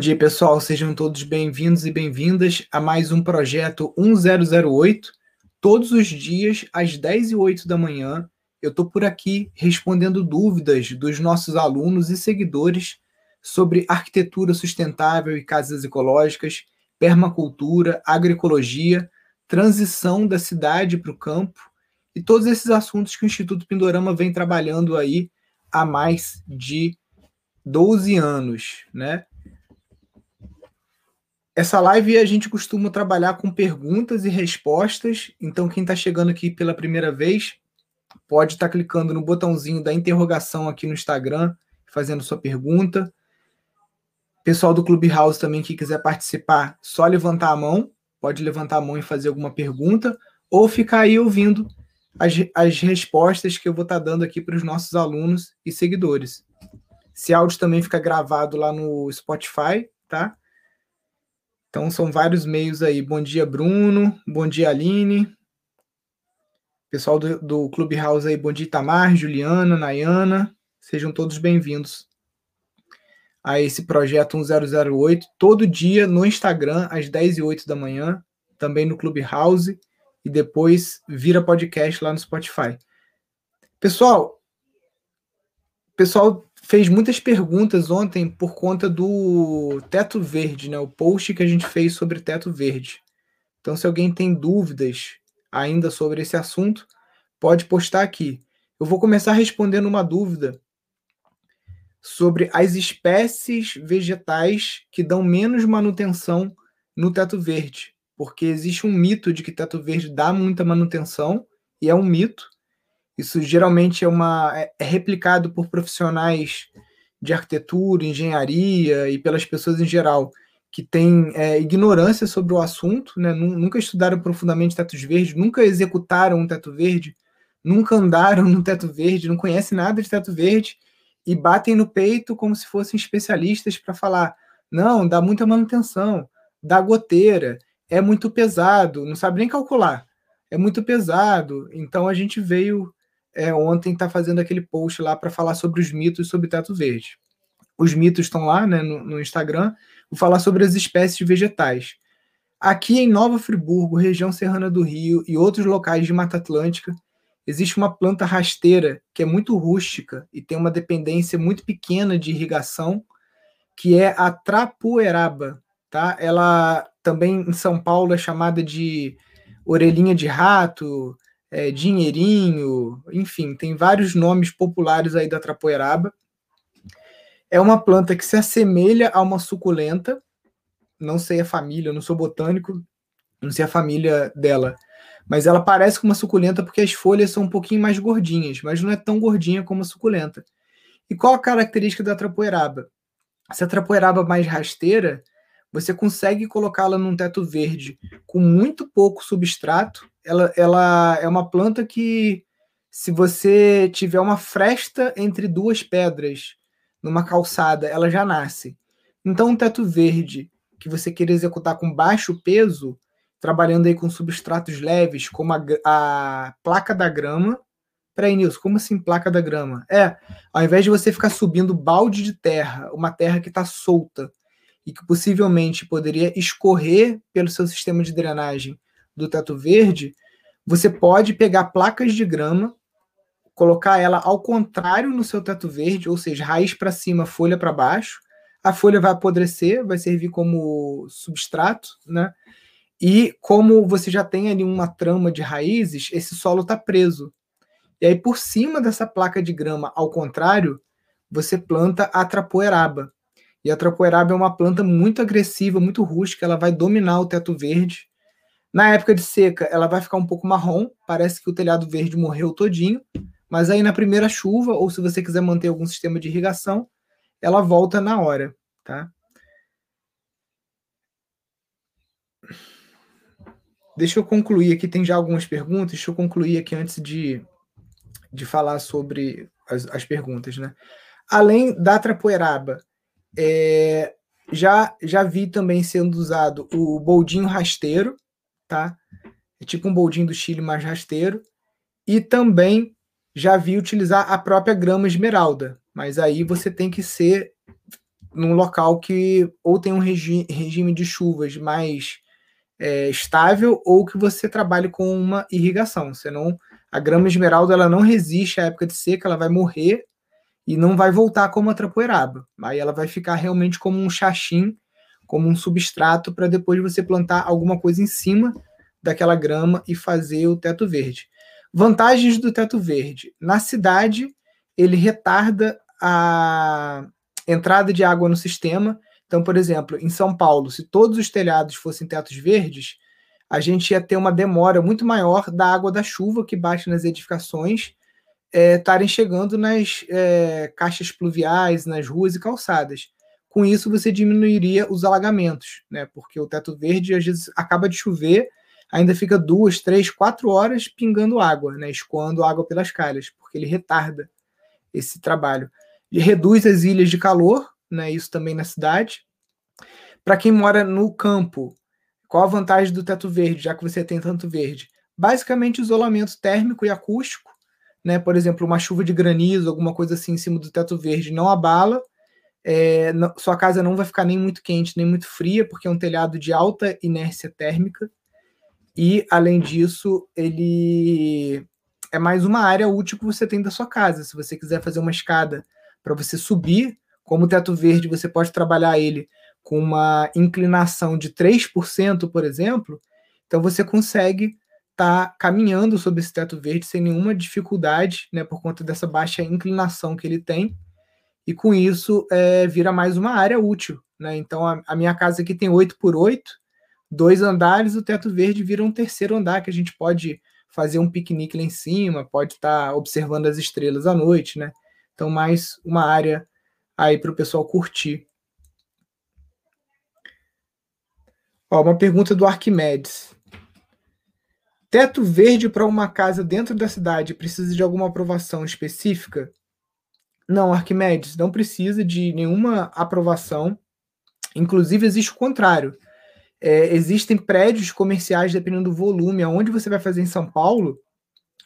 Bom dia, pessoal. Sejam todos bem-vindos e bem-vindas a mais um projeto 1008. Todos os dias, às 10 e 8 da manhã, eu estou por aqui respondendo dúvidas dos nossos alunos e seguidores sobre arquitetura sustentável e casas ecológicas, permacultura, agroecologia, transição da cidade para o campo e todos esses assuntos que o Instituto Pindorama vem trabalhando aí há mais de 12 anos, né? Essa live a gente costuma trabalhar com perguntas e respostas, então quem está chegando aqui pela primeira vez pode estar tá clicando no botãozinho da interrogação aqui no Instagram, fazendo sua pergunta. Pessoal do Clubhouse também que quiser participar, só levantar a mão, pode levantar a mão e fazer alguma pergunta, ou ficar aí ouvindo as, as respostas que eu vou estar tá dando aqui para os nossos alunos e seguidores. Esse áudio também fica gravado lá no Spotify, tá? Então são vários meios aí. Bom dia, Bruno. Bom dia, Aline. Pessoal do, do Clubhouse aí, bom dia, Itamar, Juliana, Nayana. Sejam todos bem-vindos a esse projeto 1008, todo dia no Instagram, às 10 e 8 da manhã, também no Clubhouse, e depois vira podcast lá no Spotify. Pessoal, pessoal fez muitas perguntas ontem por conta do teto verde, né? O post que a gente fez sobre teto verde. Então, se alguém tem dúvidas ainda sobre esse assunto, pode postar aqui. Eu vou começar respondendo uma dúvida sobre as espécies vegetais que dão menos manutenção no teto verde, porque existe um mito de que teto verde dá muita manutenção e é um mito. Isso geralmente é uma é, é replicado por profissionais de arquitetura, engenharia e pelas pessoas em geral que têm é, ignorância sobre o assunto, né? nunca estudaram profundamente tetos verdes, nunca executaram um teto verde, nunca andaram no teto verde, não conhecem nada de teto verde e batem no peito como se fossem especialistas para falar: não, dá muita manutenção, dá goteira, é muito pesado, não sabe nem calcular, é muito pesado. Então a gente veio é, ontem tá fazendo aquele post lá para falar sobre os mitos sobre teto verde. Os mitos estão lá né, no, no Instagram. Vou falar sobre as espécies vegetais. Aqui em Nova Friburgo, região serrana do Rio e outros locais de Mata Atlântica, existe uma planta rasteira que é muito rústica e tem uma dependência muito pequena de irrigação, que é a trapoeraba. Tá? Ela também em São Paulo é chamada de orelhinha de rato, é, dinheirinho, enfim, tem vários nomes populares aí da trapoeraba. É uma planta que se assemelha a uma suculenta, não sei a família, não sou botânico, não sei a família dela, mas ela parece com uma suculenta porque as folhas são um pouquinho mais gordinhas, mas não é tão gordinha como a suculenta. E qual a característica da trapoeraba? Essa trapoeraba mais rasteira, você consegue colocá-la num teto verde com muito pouco substrato ela, ela é uma planta que, se você tiver uma fresta entre duas pedras numa calçada, ela já nasce. Então, um teto verde que você queira executar com baixo peso, trabalhando aí com substratos leves, como a, a placa da grama. Peraí, Nilson, como assim placa da grama? É, ao invés de você ficar subindo balde de terra, uma terra que está solta e que possivelmente poderia escorrer pelo seu sistema de drenagem do teto verde, você pode pegar placas de grama, colocar ela ao contrário no seu teto verde, ou seja, raiz para cima, folha para baixo. A folha vai apodrecer, vai servir como substrato, né? E como você já tem ali uma trama de raízes, esse solo está preso. E aí, por cima dessa placa de grama, ao contrário, você planta a trapoeraba. E a trapoeraba é uma planta muito agressiva, muito rústica, ela vai dominar o teto verde. Na época de seca, ela vai ficar um pouco marrom, parece que o telhado verde morreu todinho, mas aí na primeira chuva, ou se você quiser manter algum sistema de irrigação, ela volta na hora, tá? Deixa eu concluir aqui, tem já algumas perguntas, deixa eu concluir aqui antes de, de falar sobre as, as perguntas, né? Além da trapoeraba, é, já, já vi também sendo usado o boldinho rasteiro, tá? É tipo um boldinho do Chile mais rasteiro. E também já vi utilizar a própria grama esmeralda, mas aí você tem que ser num local que ou tem um regi regime de chuvas mais é, estável ou que você trabalhe com uma irrigação. Senão, a grama esmeralda ela não resiste à época de seca, ela vai morrer e não vai voltar como a trapoeraba. Aí ela vai ficar realmente como um xaxim, como um substrato para depois você plantar alguma coisa em cima daquela grama e fazer o teto verde. Vantagens do teto verde. Na cidade, ele retarda a entrada de água no sistema. Então, por exemplo, em São Paulo, se todos os telhados fossem tetos verdes, a gente ia ter uma demora muito maior da água da chuva que bate nas edificações estarem é, chegando nas é, caixas pluviais, nas ruas e calçadas. Com isso, você diminuiria os alagamentos, né? Porque o teto verde às vezes acaba de chover, ainda fica duas, três, quatro horas pingando água, né? Escoando água pelas calhas, porque ele retarda esse trabalho. E reduz as ilhas de calor, né? Isso também na cidade. Para quem mora no campo, qual a vantagem do teto verde, já que você tem tanto verde? Basicamente, isolamento térmico e acústico, né? Por exemplo, uma chuva de granizo, alguma coisa assim em cima do teto verde não abala. É, não, sua casa não vai ficar nem muito quente nem muito fria, porque é um telhado de alta inércia térmica. E, além disso, ele é mais uma área útil que você tem da sua casa. Se você quiser fazer uma escada para você subir, como o teto verde, você pode trabalhar ele com uma inclinação de 3%, por exemplo, então você consegue estar tá caminhando sobre esse teto verde sem nenhuma dificuldade, né, por conta dessa baixa inclinação que ele tem, e com isso é, vira mais uma área útil. Né? Então a, a minha casa aqui tem 8 por 8, dois andares, o teto verde vira um terceiro andar que a gente pode fazer um piquenique lá em cima, pode estar tá observando as estrelas à noite, né? Então, mais uma área aí para o pessoal curtir. Ó, uma pergunta do Arquimedes. Teto verde para uma casa dentro da cidade precisa de alguma aprovação específica? Não, Arquimedes, não precisa de nenhuma aprovação. Inclusive, existe o contrário. É, existem prédios comerciais, dependendo do volume, aonde você vai fazer em São Paulo,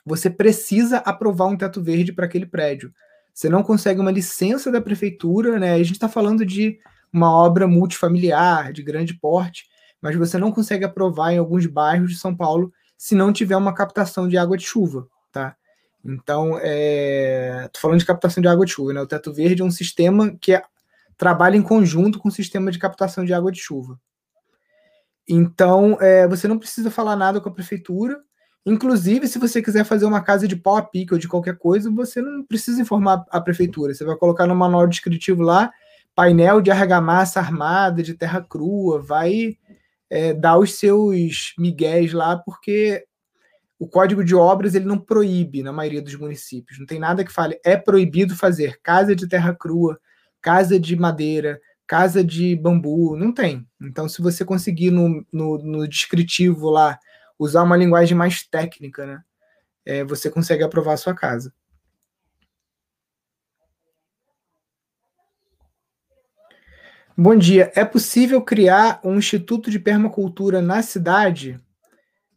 você precisa aprovar um teto verde para aquele prédio. Você não consegue uma licença da prefeitura, né? A gente está falando de uma obra multifamiliar, de grande porte, mas você não consegue aprovar em alguns bairros de São Paulo se não tiver uma captação de água de chuva, tá? Então, é... falando de captação de água de chuva, né? O Teto Verde é um sistema que é... trabalha em conjunto com o sistema de captação de água de chuva. Então, é... você não precisa falar nada com a prefeitura, Inclusive, se você quiser fazer uma casa de pau a pique ou de qualquer coisa, você não precisa informar a prefeitura. Você vai colocar no manual descritivo lá, painel de argamassa armada, de terra crua, vai é, dar os seus migués lá, porque o código de obras ele não proíbe na maioria dos municípios. Não tem nada que fale, é proibido fazer casa de terra crua, casa de madeira, casa de bambu, não tem. Então, se você conseguir no, no, no descritivo lá usar uma linguagem mais técnica, né? É, você consegue aprovar a sua casa. Bom dia. É possível criar um instituto de permacultura na cidade?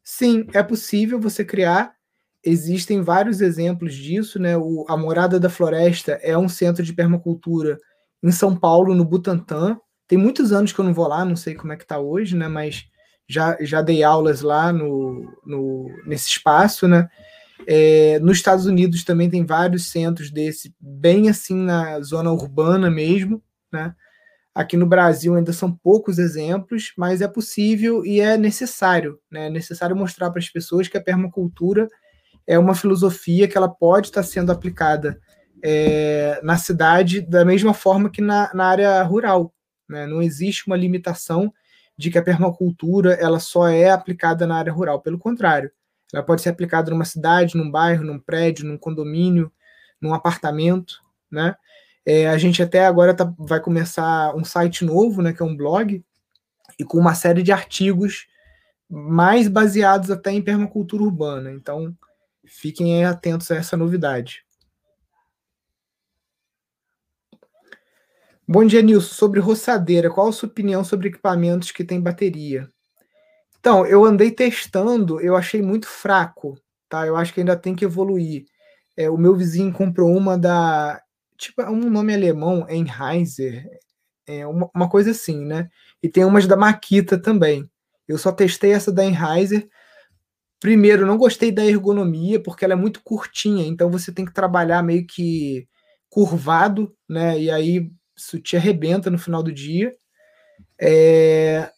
Sim, é possível você criar. Existem vários exemplos disso, né? O, a Morada da Floresta é um centro de permacultura em São Paulo, no Butantã. Tem muitos anos que eu não vou lá, não sei como é que está hoje, né? Mas já, já dei aulas lá no, no, nesse espaço, né? É, nos Estados Unidos também tem vários centros desse, bem assim na zona urbana mesmo, né? Aqui no Brasil ainda são poucos exemplos, mas é possível e é necessário, né? É necessário mostrar para as pessoas que a permacultura é uma filosofia que ela pode estar sendo aplicada é, na cidade da mesma forma que na, na área rural. Né? Não existe uma limitação de que a permacultura ela só é aplicada na área rural. Pelo contrário, ela pode ser aplicada numa cidade, num bairro, num prédio, num condomínio, num apartamento, né? É, a gente até agora tá, vai começar um site novo, né, que é um blog, e com uma série de artigos mais baseados até em permacultura urbana. Então, fiquem atentos a essa novidade. Bom dia, Nilson. Sobre roçadeira, qual a sua opinião sobre equipamentos que têm bateria? Então, eu andei testando, eu achei muito fraco, tá? Eu acho que ainda tem que evoluir. É, o meu vizinho comprou uma da. Tipo, é um nome alemão, Enheiser. É uma, uma coisa assim, né? E tem umas da Makita também. Eu só testei essa da Enheiser. Primeiro, não gostei da ergonomia, porque ela é muito curtinha, então você tem que trabalhar meio que curvado, né? E aí isso te arrebenta no final do dia. É...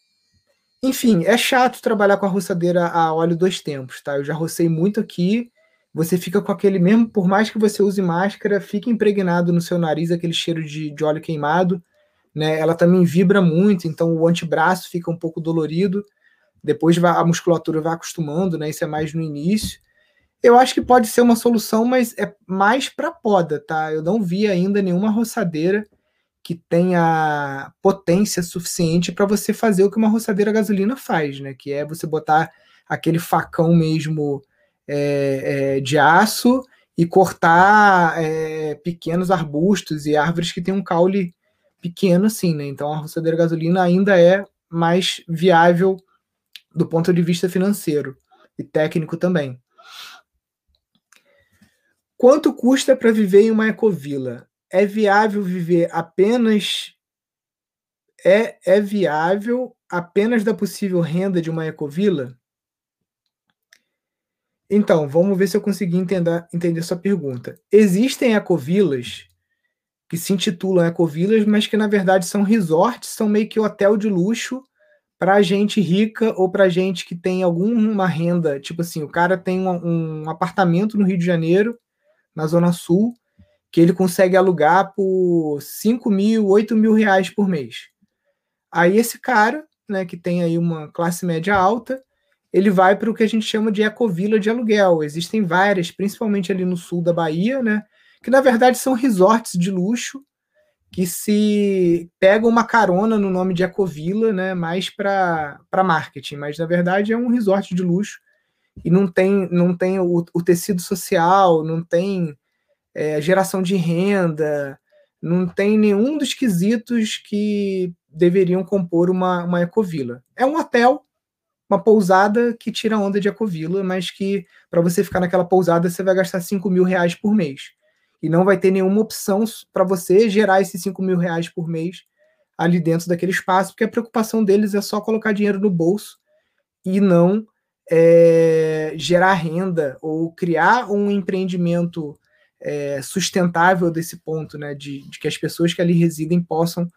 Enfim, é chato trabalhar com a roçadeira a óleo dois tempos, tá? Eu já rocei muito aqui. Você fica com aquele mesmo, por mais que você use máscara, fica impregnado no seu nariz aquele cheiro de, de óleo queimado, né? Ela também vibra muito, então o antebraço fica um pouco dolorido. Depois a musculatura vai acostumando, né? Isso é mais no início. Eu acho que pode ser uma solução, mas é mais para poda, tá? Eu não vi ainda nenhuma roçadeira que tenha potência suficiente para você fazer o que uma roçadeira gasolina faz, né? Que é você botar aquele facão mesmo é, é, de aço e cortar é, pequenos arbustos e árvores que têm um caule pequeno, assim, né? Então a roçadeira gasolina ainda é mais viável do ponto de vista financeiro e técnico também. Quanto custa para viver em uma ecovila? É viável viver apenas é, é viável apenas da possível renda de uma ecovila? Então, vamos ver se eu consegui entender, entender sua pergunta. Existem ecovilas que se intitulam ecovilas, mas que na verdade são resorts, são meio que hotel de luxo para gente rica ou para gente que tem alguma renda. Tipo assim, o cara tem um, um apartamento no Rio de Janeiro na Zona Sul, que ele consegue alugar por 5 mil, 8 mil reais por mês. Aí esse cara, né, que tem aí uma classe média alta, ele vai para o que a gente chama de ecovila de aluguel. Existem várias, principalmente ali no sul da Bahia, né, que na verdade são resorts de luxo que se pegam uma carona no nome de ecovila, né, mais para marketing, mas na verdade é um resort de luxo e não tem, não tem o, o tecido social, não tem é, geração de renda, não tem nenhum dos quesitos que deveriam compor uma, uma ecovila. É um hotel, uma pousada que tira onda de ecovila, mas que para você ficar naquela pousada você vai gastar 5 mil reais por mês. E não vai ter nenhuma opção para você gerar esses 5 mil reais por mês ali dentro daquele espaço, porque a preocupação deles é só colocar dinheiro no bolso e não é, gerar renda ou criar um empreendimento é, sustentável desse ponto, né, de, de, que as pessoas que ali residem possam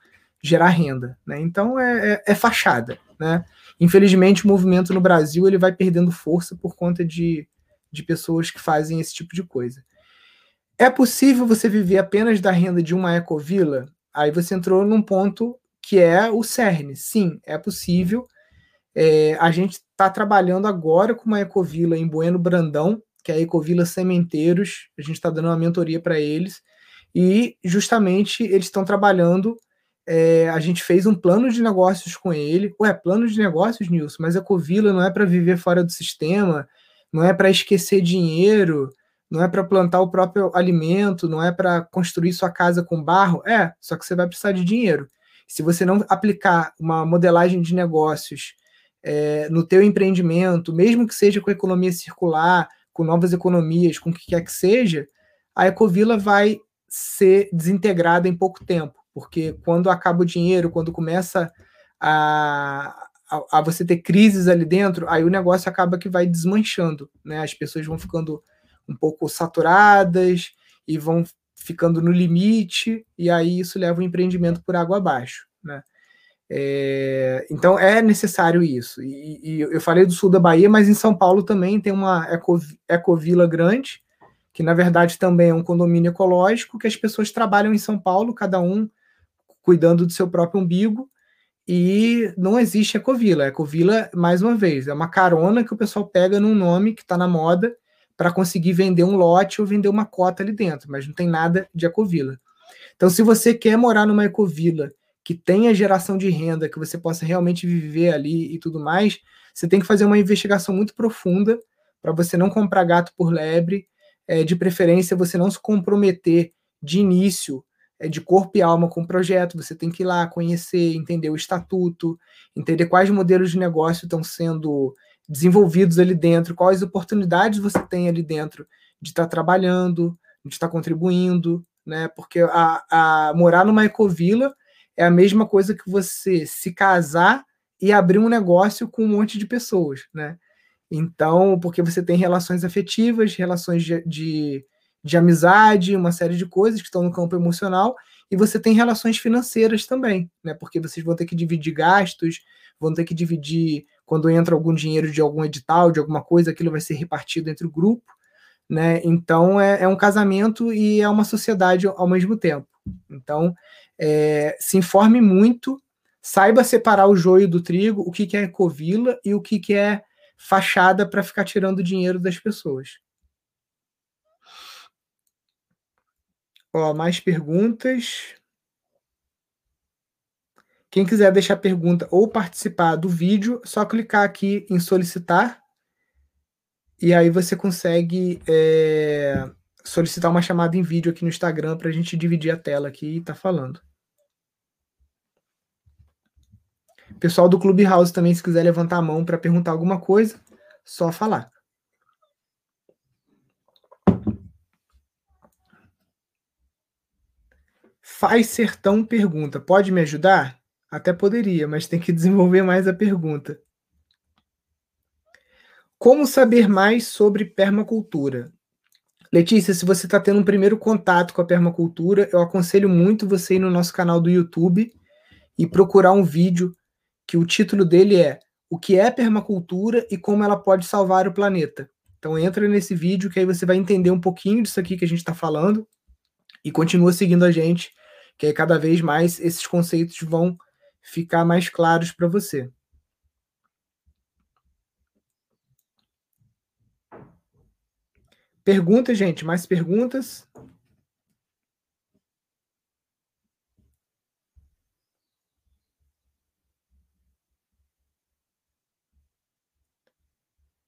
gerar renda, né? Então é, é, é, fachada, né? Infelizmente o movimento no Brasil ele vai perdendo força por conta de, de pessoas que fazem esse tipo de coisa. É possível você viver apenas da renda de uma ecovila? Aí você entrou num ponto que é o CERN. Sim, é possível. É, a gente está trabalhando agora com uma ecovila em Bueno Brandão, que é a Ecovila Sementeiros. A gente está dando uma mentoria para eles. E justamente eles estão trabalhando. É, a gente fez um plano de negócios com ele. Ué, plano de negócios, Nilson, mas a Ecovila não é para viver fora do sistema, não é para esquecer dinheiro, não é para plantar o próprio alimento, não é para construir sua casa com barro. É, só que você vai precisar de dinheiro. Se você não aplicar uma modelagem de negócios é, no teu empreendimento, mesmo que seja com economia circular, com novas economias, com o que quer que seja, a Ecovila vai ser desintegrada em pouco tempo, porque quando acaba o dinheiro, quando começa a, a, a, você ter crises ali dentro, aí o negócio acaba que vai desmanchando, né? As pessoas vão ficando um pouco saturadas e vão ficando no limite, e aí isso leva o empreendimento por água abaixo, né? É, então é necessário isso. E, e, eu falei do sul da Bahia, mas em São Paulo também tem uma eco, ecovila grande, que na verdade também é um condomínio ecológico, que as pessoas trabalham em São Paulo, cada um cuidando do seu próprio umbigo, e não existe ecovila. Ecovila, mais uma vez, é uma carona que o pessoal pega num nome que está na moda para conseguir vender um lote ou vender uma cota ali dentro, mas não tem nada de ecovila. Então, se você quer morar numa ecovila que tenha geração de renda, que você possa realmente viver ali e tudo mais, você tem que fazer uma investigação muito profunda para você não comprar gato por lebre, é, de preferência você não se comprometer de início, de corpo e alma com o projeto, você tem que ir lá conhecer, entender o estatuto, entender quais modelos de negócio estão sendo desenvolvidos ali dentro, quais oportunidades você tem ali dentro de estar tá trabalhando, de estar tá contribuindo, né? Porque a, a morar numa ecovila é a mesma coisa que você se casar e abrir um negócio com um monte de pessoas, né? Então, porque você tem relações afetivas, relações de, de, de amizade, uma série de coisas que estão no campo emocional, e você tem relações financeiras também, né? Porque vocês vão ter que dividir gastos, vão ter que dividir quando entra algum dinheiro de algum edital, de alguma coisa, aquilo vai ser repartido entre o grupo, né? Então é, é um casamento e é uma sociedade ao mesmo tempo. Então é, se informe muito, saiba separar o joio do trigo, o que, que é covila e o que, que é fachada para ficar tirando dinheiro das pessoas. Ó, mais perguntas. Quem quiser deixar pergunta ou participar do vídeo, só clicar aqui em solicitar. E aí você consegue é, solicitar uma chamada em vídeo aqui no Instagram para a gente dividir a tela aqui e tá falando. Pessoal do Clubhouse também, se quiser levantar a mão para perguntar alguma coisa, só falar. Faz Sertão pergunta: pode me ajudar? Até poderia, mas tem que desenvolver mais a pergunta. Como saber mais sobre permacultura? Letícia, se você está tendo um primeiro contato com a permacultura, eu aconselho muito você ir no nosso canal do YouTube e procurar um vídeo que o título dele é O que é permacultura e como ela pode salvar o planeta. Então entra nesse vídeo que aí você vai entender um pouquinho disso aqui que a gente está falando e continua seguindo a gente, que aí cada vez mais esses conceitos vão ficar mais claros para você. Perguntas, gente? Mais perguntas?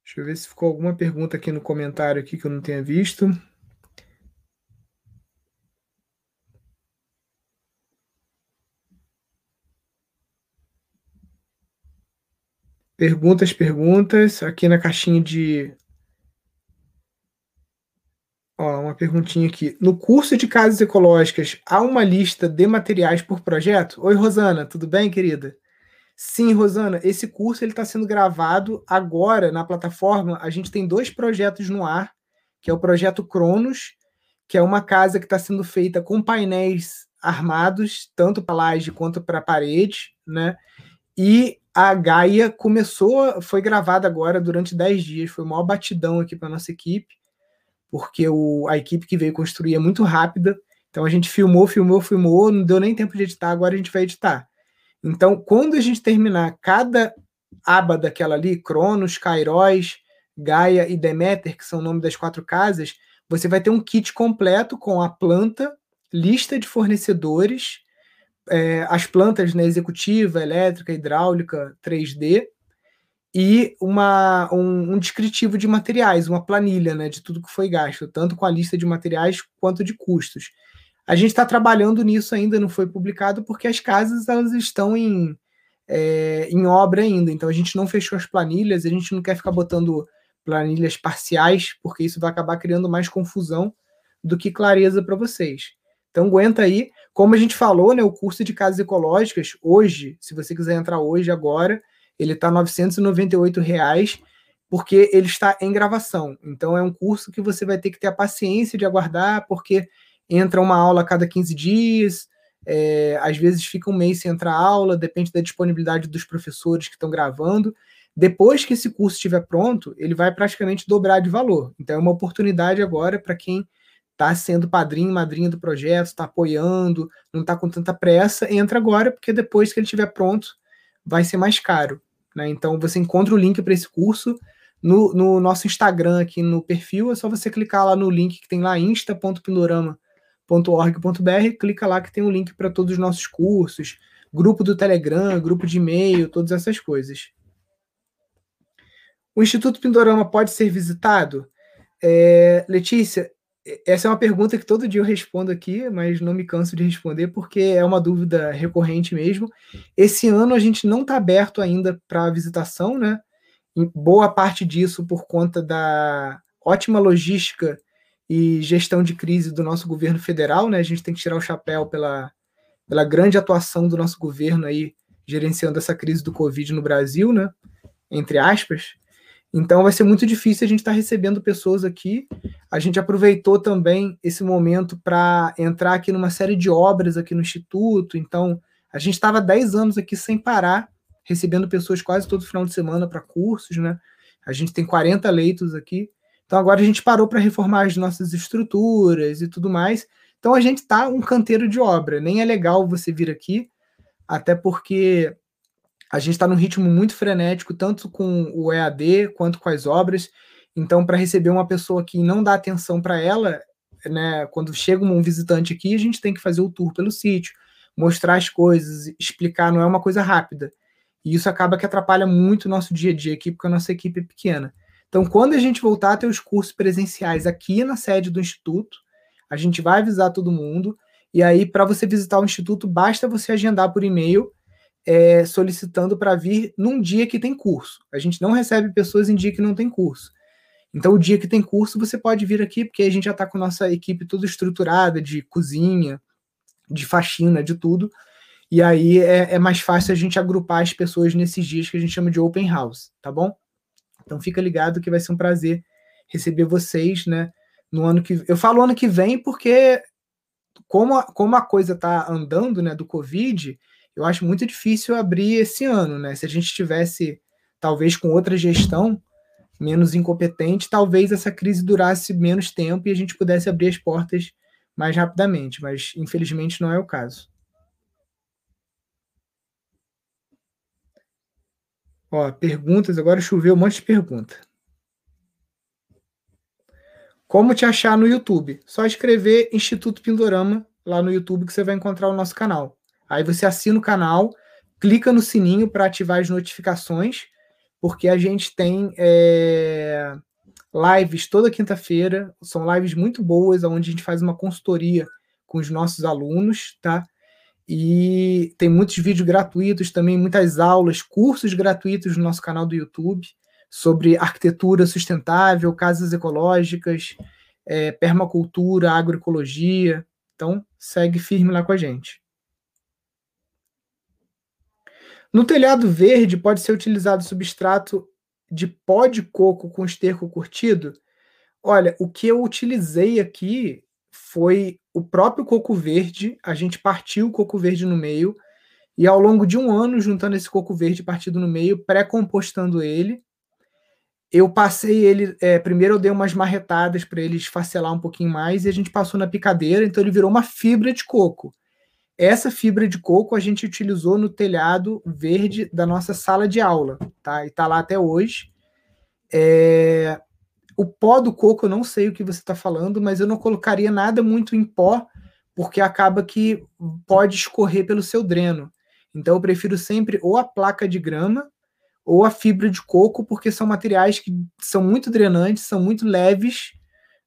Deixa eu ver se ficou alguma pergunta aqui no comentário aqui que eu não tenha visto. Perguntas, perguntas. Aqui na caixinha de. Ó, uma perguntinha aqui. No curso de casas ecológicas, há uma lista de materiais por projeto? Oi, Rosana, tudo bem, querida? Sim, Rosana, esse curso ele está sendo gravado agora na plataforma. A gente tem dois projetos no ar, que é o projeto Cronos, que é uma casa que está sendo feita com painéis armados, tanto para laje quanto para parede, né? E a Gaia começou, foi gravada agora durante 10 dias, foi o maior batidão aqui para nossa equipe, porque o, a equipe que veio construir é muito rápida. Então a gente filmou, filmou, filmou, não deu nem tempo de editar, agora a gente vai editar. Então, quando a gente terminar cada aba daquela ali, Cronos, Kairos, Gaia e Deméter, que são o nome das quatro casas, você vai ter um kit completo com a planta, lista de fornecedores, é, as plantas né, executiva, elétrica, hidráulica, 3D, e uma, um, um, descritivo de materiais, uma planilha né, de tudo que foi gasto, tanto com a lista de materiais quanto de custos. A gente está trabalhando nisso ainda, não foi publicado, porque as casas elas estão em, é, em obra ainda, então a gente não fechou as planilhas, a gente não quer ficar botando planilhas parciais, porque isso vai acabar criando mais confusão do que clareza para vocês. Então aguenta aí. Como a gente falou, né, o curso de casas ecológicas, hoje, se você quiser entrar hoje, agora, ele está 998 reais, porque ele está em gravação. Então é um curso que você vai ter que ter a paciência de aguardar, porque entra uma aula a cada 15 dias, é, às vezes fica um mês sem entrar aula, depende da disponibilidade dos professores que estão gravando. Depois que esse curso estiver pronto, ele vai praticamente dobrar de valor. Então é uma oportunidade agora para quem está sendo padrinho, madrinha do projeto, está apoiando, não está com tanta pressa, entra agora, porque depois que ele estiver pronto, vai ser mais caro. Né? Então você encontra o link para esse curso no, no, nosso Instagram aqui no perfil, é só você clicar lá no link que tem lá insta.pindorama.org.br, clica lá que tem o um link para todos os nossos cursos, grupo do Telegram, grupo de e-mail, todas essas coisas. O Instituto Pindorama pode ser visitado? É, Letícia, essa é uma pergunta que todo dia eu respondo aqui, mas não me canso de responder porque é uma dúvida recorrente mesmo. Esse ano a gente não está aberto ainda para visitação, né? Em boa parte disso por conta da ótima logística e gestão de crise do nosso governo federal, né? A gente tem que tirar o chapéu pela, pela grande atuação do nosso governo aí gerenciando essa crise do Covid no Brasil, né? Entre aspas. Então vai ser muito difícil a gente estar tá recebendo pessoas aqui. A gente aproveitou também esse momento para entrar aqui numa série de obras aqui no Instituto. Então, a gente estava 10 anos aqui sem parar, recebendo pessoas quase todo final de semana para cursos, né? A gente tem 40 leitos aqui. Então agora a gente parou para reformar as nossas estruturas e tudo mais. Então a gente está um canteiro de obra. Nem é legal você vir aqui, até porque a gente está num ritmo muito frenético, tanto com o EAD quanto com as obras. Então, para receber uma pessoa aqui e não dar atenção para ela, né, quando chega um visitante aqui, a gente tem que fazer o tour pelo sítio, mostrar as coisas, explicar, não é uma coisa rápida. E isso acaba que atrapalha muito o nosso dia a dia aqui, porque a nossa equipe é pequena. Então, quando a gente voltar a ter os cursos presenciais aqui na sede do Instituto, a gente vai avisar todo mundo. E aí, para você visitar o Instituto, basta você agendar por e-mail é, solicitando para vir num dia que tem curso. A gente não recebe pessoas em dia que não tem curso. Então, o dia que tem curso, você pode vir aqui, porque a gente já está com nossa equipe toda estruturada de cozinha, de faxina, de tudo. E aí é, é, mais fácil a gente agrupar as pessoas nesses dias que a gente chama de open house, tá bom? Então fica ligado que vai ser um prazer receber vocês, né? No ano que eu falo ano que vem porque como a, como a coisa tá andando, né, do Covid, eu acho muito difícil abrir esse ano, né? Se a gente tivesse, talvez, com outra gestão menos incompetente, talvez essa crise durasse menos tempo e a gente pudesse abrir as portas mais rapidamente, mas infelizmente não é o caso. Ó, perguntas, agora choveu um monte de pergunta. Como te achar no YouTube? Só escrever Instituto Pindorama lá no YouTube que você vai encontrar o nosso canal. Aí você assina o canal, clica no sininho para ativar as notificações, porque a gente tem é, lives toda quinta-feira. São lives muito boas, onde a gente faz uma consultoria com os nossos alunos, tá? E tem muitos vídeos gratuitos também, muitas aulas, cursos gratuitos no nosso canal do YouTube sobre arquitetura sustentável, casas ecológicas, é, permacultura, agroecologia. Então, segue firme lá com a gente. No telhado verde, pode ser utilizado substrato de pó de coco com esterco curtido? Olha, o que eu utilizei aqui foi o próprio coco verde. A gente partiu o coco verde no meio e ao longo de um ano, juntando esse coco verde partido no meio, pré-compostando ele, eu passei ele. É, primeiro eu dei umas marretadas para ele esfacelar um pouquinho mais e a gente passou na picadeira, então ele virou uma fibra de coco. Essa fibra de coco a gente utilizou no telhado verde da nossa sala de aula, tá? E tá lá até hoje. É... O pó do coco, eu não sei o que você está falando, mas eu não colocaria nada muito em pó, porque acaba que pode escorrer pelo seu dreno. Então eu prefiro sempre ou a placa de grama ou a fibra de coco, porque são materiais que são muito drenantes, são muito leves,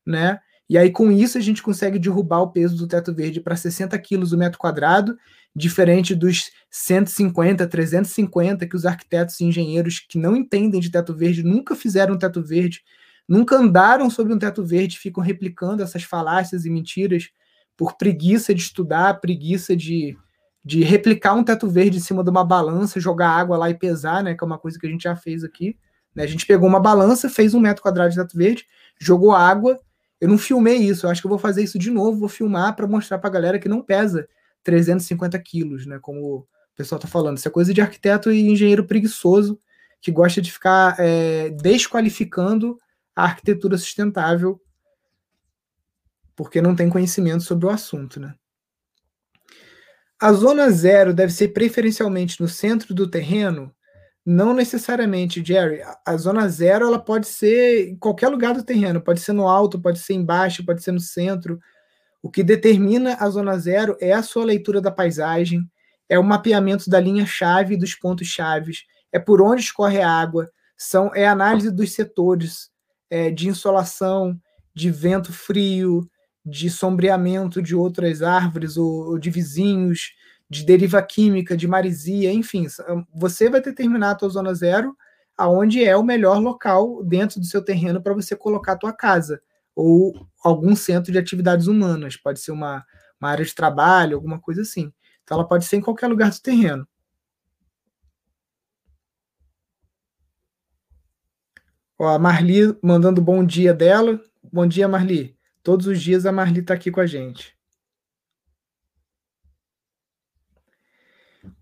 né? E aí, com isso, a gente consegue derrubar o peso do teto verde para 60 quilos o metro quadrado, diferente dos 150, 350 que os arquitetos e engenheiros que não entendem de teto verde nunca fizeram um teto verde, nunca andaram sobre um teto verde, ficam replicando essas falácias e mentiras por preguiça de estudar, preguiça de, de replicar um teto verde em cima de uma balança, jogar água lá e pesar, né? Que é uma coisa que a gente já fez aqui. Né? A gente pegou uma balança, fez um metro quadrado de teto verde, jogou água eu não filmei isso, eu acho que eu vou fazer isso de novo, vou filmar para mostrar para a galera que não pesa 350 quilos, né? Como o pessoal está falando. Isso é coisa de arquiteto e engenheiro preguiçoso que gosta de ficar é, desqualificando a arquitetura sustentável porque não tem conhecimento sobre o assunto, né? A zona zero deve ser preferencialmente no centro do terreno não necessariamente, Jerry. A zona zero ela pode ser em qualquer lugar do terreno, pode ser no alto, pode ser embaixo, pode ser no centro. O que determina a zona zero é a sua leitura da paisagem, é o mapeamento da linha-chave e dos pontos-chaves, é por onde escorre a água, são, é a análise dos setores é, de insolação, de vento frio, de sombreamento de outras árvores ou, ou de vizinhos, de deriva química, de marisia, enfim, você vai determinar a tua zona zero aonde é o melhor local dentro do seu terreno para você colocar a tua casa ou algum centro de atividades humanas, pode ser uma, uma área de trabalho, alguma coisa assim. Então ela pode ser em qualquer lugar do terreno. Ó, a Marli mandando bom dia dela. Bom dia, Marli. Todos os dias a Marli está aqui com a gente.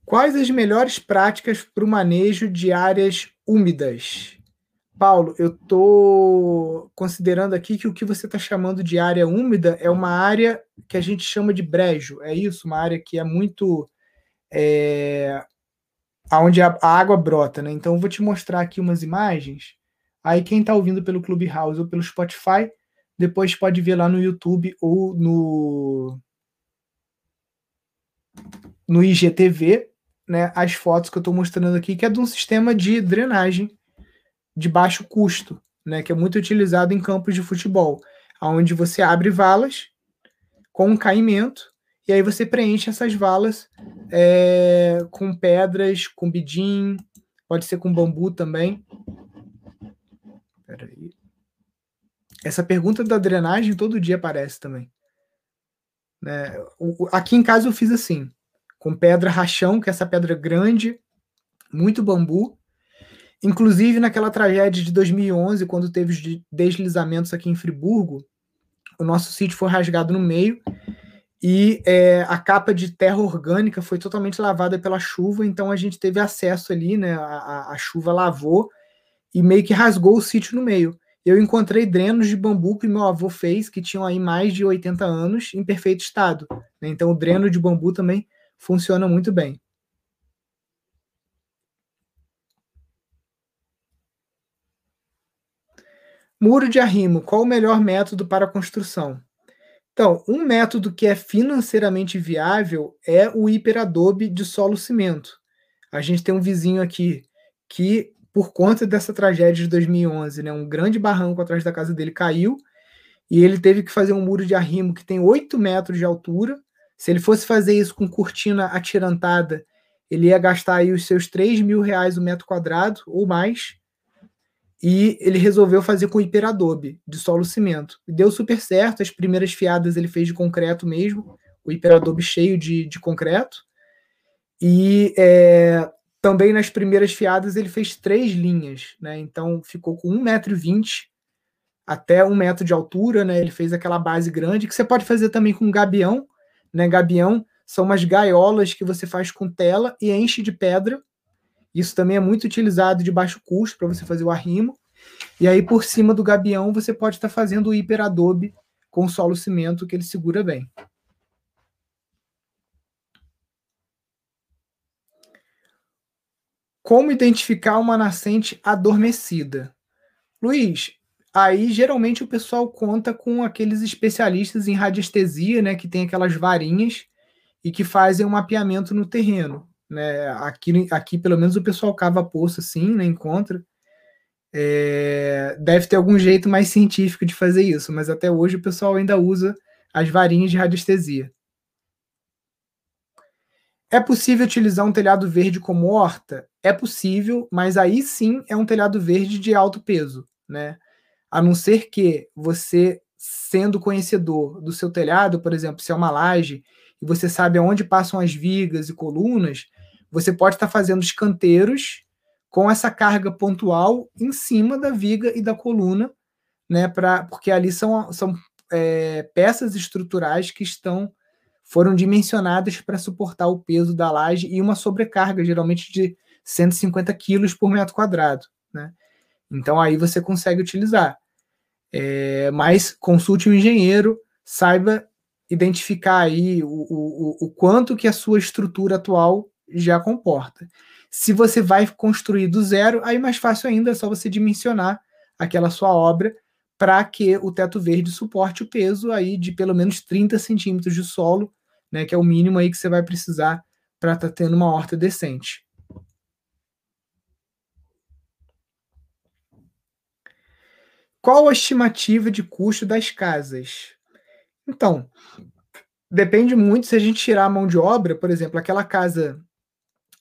Quais as melhores práticas para o manejo de áreas úmidas? Paulo, eu estou considerando aqui que o que você está chamando de área úmida é uma área que a gente chama de brejo. É isso? Uma área que é muito. É, onde a, a água brota, né? Então, eu vou te mostrar aqui umas imagens Aí quem está ouvindo pelo Clubhouse ou pelo Spotify, depois pode ver lá no YouTube ou no no IGTV, né, as fotos que eu estou mostrando aqui, que é de um sistema de drenagem de baixo custo, né, que é muito utilizado em campos de futebol, onde você abre valas com um caimento e aí você preenche essas valas é, com pedras, com bidim, pode ser com bambu também, Peraí. Essa pergunta da drenagem todo dia aparece também. Né? Aqui em casa eu fiz assim, com pedra rachão, que é essa pedra grande, muito bambu. Inclusive naquela tragédia de 2011, quando teve os deslizamentos aqui em Friburgo, o nosso sítio foi rasgado no meio e é, a capa de terra orgânica foi totalmente lavada pela chuva, então a gente teve acesso ali, né? A, a chuva lavou e meio que rasgou o sítio no meio. Eu encontrei drenos de bambu que meu avô fez, que tinham aí mais de 80 anos, em perfeito estado. Né? Então, o dreno de bambu também funciona muito bem. Muro de arrimo, qual o melhor método para construção? Então, um método que é financeiramente viável é o hiperadobe de solo cimento. A gente tem um vizinho aqui que por conta dessa tragédia de 2011, né? Um grande barranco atrás da casa dele caiu e ele teve que fazer um muro de arrimo que tem 8 metros de altura. Se ele fosse fazer isso com cortina atirantada, ele ia gastar aí os seus 3 mil reais o metro quadrado ou mais. E ele resolveu fazer com hiperadobe, de solo cimento. E deu super certo. As primeiras fiadas ele fez de concreto mesmo, o hiperadobe cheio de, de concreto. E é, também nas primeiras fiadas ele fez três linhas, né? Então ficou com 1,20m até um metro de altura, né? Ele fez aquela base grande que você pode fazer também com gabião, né? Gabião são umas gaiolas que você faz com tela e enche de pedra. Isso também é muito utilizado de baixo custo para você fazer o arrimo. E aí por cima do gabião você pode estar tá fazendo o hiperadobe com solo cimento que ele segura bem. Como identificar uma nascente adormecida? Luiz, aí geralmente o pessoal conta com aqueles especialistas em radiestesia, né, que tem aquelas varinhas e que fazem um mapeamento no terreno. Né? Aqui, aqui, pelo menos, o pessoal cava poço assim, né, encontra. É, deve ter algum jeito mais científico de fazer isso, mas até hoje o pessoal ainda usa as varinhas de radiestesia. É possível utilizar um telhado verde como horta? É possível, mas aí sim é um telhado verde de alto peso, né? A não ser que você, sendo conhecedor do seu telhado, por exemplo, se é uma laje, e você sabe aonde passam as vigas e colunas, você pode estar fazendo os canteiros com essa carga pontual em cima da viga e da coluna, né? Pra, porque ali são, são é, peças estruturais que estão foram dimensionadas para suportar o peso da laje e uma sobrecarga, geralmente de 150 quilos por metro quadrado. Né? Então aí você consegue utilizar. É, mas consulte um engenheiro, saiba identificar aí o, o, o quanto que a sua estrutura atual já comporta. Se você vai construir do zero, aí mais fácil ainda é só você dimensionar aquela sua obra para que o teto verde suporte o peso aí de pelo menos 30 centímetros de solo, né, que é o mínimo aí que você vai precisar para estar tá tendo uma horta decente. Qual a estimativa de custo das casas? Então, depende muito se a gente tirar a mão de obra, por exemplo, aquela casa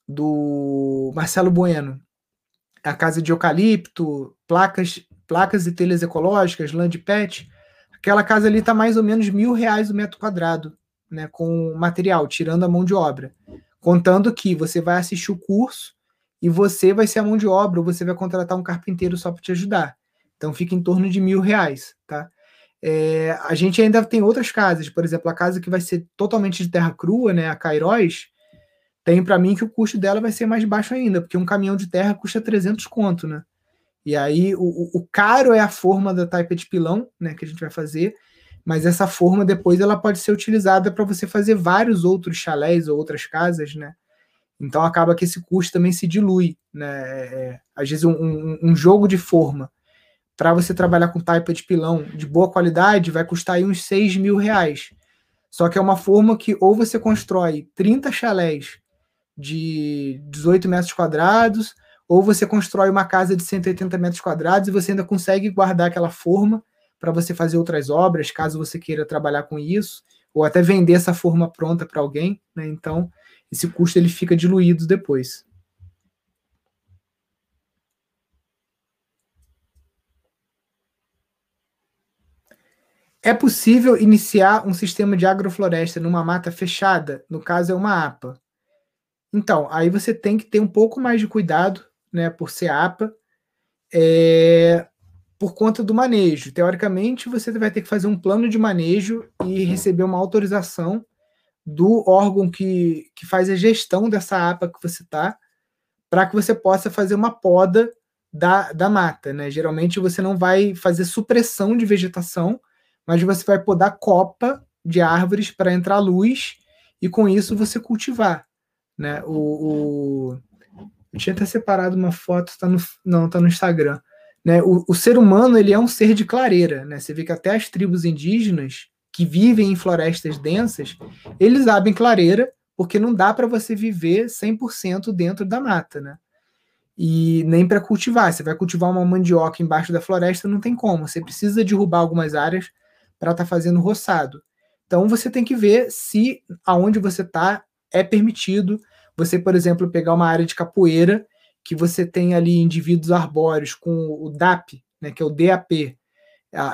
do Marcelo Bueno, a casa de eucalipto, placas placas e telhas ecológicas, land pet, aquela casa ali está mais ou menos mil reais o metro quadrado, né, com material, tirando a mão de obra. Contando que você vai assistir o curso e você vai ser a mão de obra, ou você vai contratar um carpinteiro só para te ajudar. Então fica em torno de mil reais, tá? É, a gente ainda tem outras casas, por exemplo, a casa que vai ser totalmente de terra crua, né, a Cairóis, tem para mim que o custo dela vai ser mais baixo ainda, porque um caminhão de terra custa 300 conto, né? E aí o, o caro é a forma da taipa de pilão, né, que a gente vai fazer, mas essa forma depois ela pode ser utilizada para você fazer vários outros chalés ou outras casas, né? Então acaba que esse custo também se dilui, né? É, é às vezes um, um, um jogo de forma para você trabalhar com taipa de pilão de boa qualidade, vai custar aí uns 6 mil reais. Só que é uma forma que ou você constrói 30 chalés de 18 metros quadrados, ou você constrói uma casa de 180 metros quadrados e você ainda consegue guardar aquela forma para você fazer outras obras, caso você queira trabalhar com isso, ou até vender essa forma pronta para alguém. Né? Então, esse custo ele fica diluído depois. É possível iniciar um sistema de agrofloresta numa mata fechada? No caso, é uma APA. Então, aí você tem que ter um pouco mais de cuidado, né, por ser APA, é, por conta do manejo. Teoricamente, você vai ter que fazer um plano de manejo e receber uma autorização do órgão que, que faz a gestão dessa APA que você está, para que você possa fazer uma poda da, da mata. Né? Geralmente, você não vai fazer supressão de vegetação, mas você vai podar copa de árvores para entrar luz e com isso você cultivar, né? O, o... eu tinha até separado uma foto, tá no não, tá no Instagram, né? O, o ser humano ele é um ser de clareira, né? Você vê que até as tribos indígenas que vivem em florestas densas, eles abrem clareira porque não dá para você viver 100% dentro da mata, né? E nem para cultivar. Você vai cultivar uma mandioca embaixo da floresta, não tem como. Você precisa derrubar algumas áreas para estar tá fazendo roçado. Então você tem que ver se aonde você está é permitido. Você, por exemplo, pegar uma área de capoeira que você tem ali indivíduos arbóreos com o DAP, né, que é o DAP,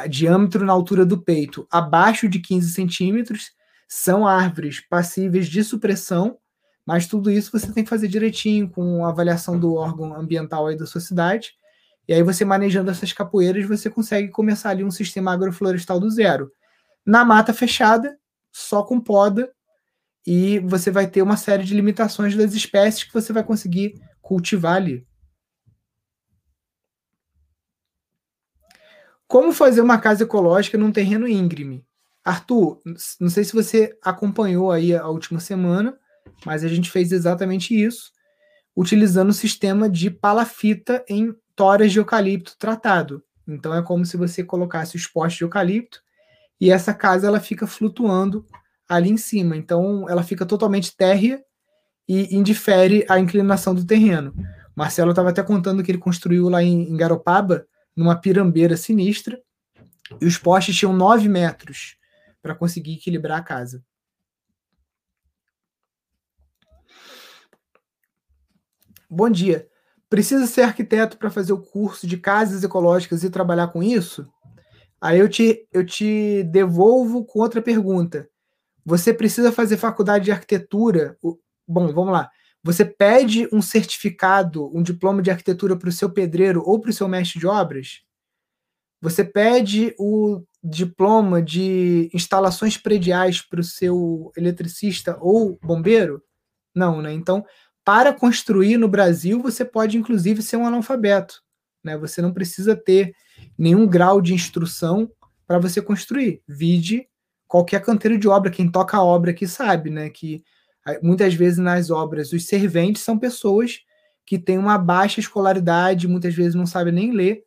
diâmetro na altura do peito, abaixo de 15 centímetros, são árvores passíveis de supressão, mas tudo isso você tem que fazer direitinho com avaliação do órgão ambiental aí da sua cidade e aí você manejando essas capoeiras, você consegue começar ali um sistema agroflorestal do zero. Na mata fechada, só com poda, e você vai ter uma série de limitações das espécies que você vai conseguir cultivar ali. Como fazer uma casa ecológica num terreno íngreme? Arthur, não sei se você acompanhou aí a última semana, mas a gente fez exatamente isso, utilizando o sistema de palafita em toras de eucalipto tratado. Então é como se você colocasse os postes de eucalipto e essa casa ela fica flutuando ali em cima. Então ela fica totalmente térrea e indifere a inclinação do terreno. Marcelo estava até contando que ele construiu lá em, em Garopaba, numa pirambeira sinistra, e os postes tinham 9 metros para conseguir equilibrar a casa. Bom dia. Precisa ser arquiteto para fazer o curso de casas ecológicas e trabalhar com isso? Aí eu te, eu te devolvo com outra pergunta. Você precisa fazer faculdade de arquitetura? Bom, vamos lá. Você pede um certificado, um diploma de arquitetura para o seu pedreiro ou para o seu mestre de obras? Você pede o diploma de instalações prediais para o seu eletricista ou bombeiro? Não, né? Então, para construir no Brasil, você pode inclusive ser um analfabeto. Né? Você não precisa ter nenhum grau de instrução para você construir. Vide qualquer canteiro de obra, quem toca a obra aqui sabe, né? Que muitas vezes nas obras os serventes são pessoas que têm uma baixa escolaridade, muitas vezes não sabem nem ler,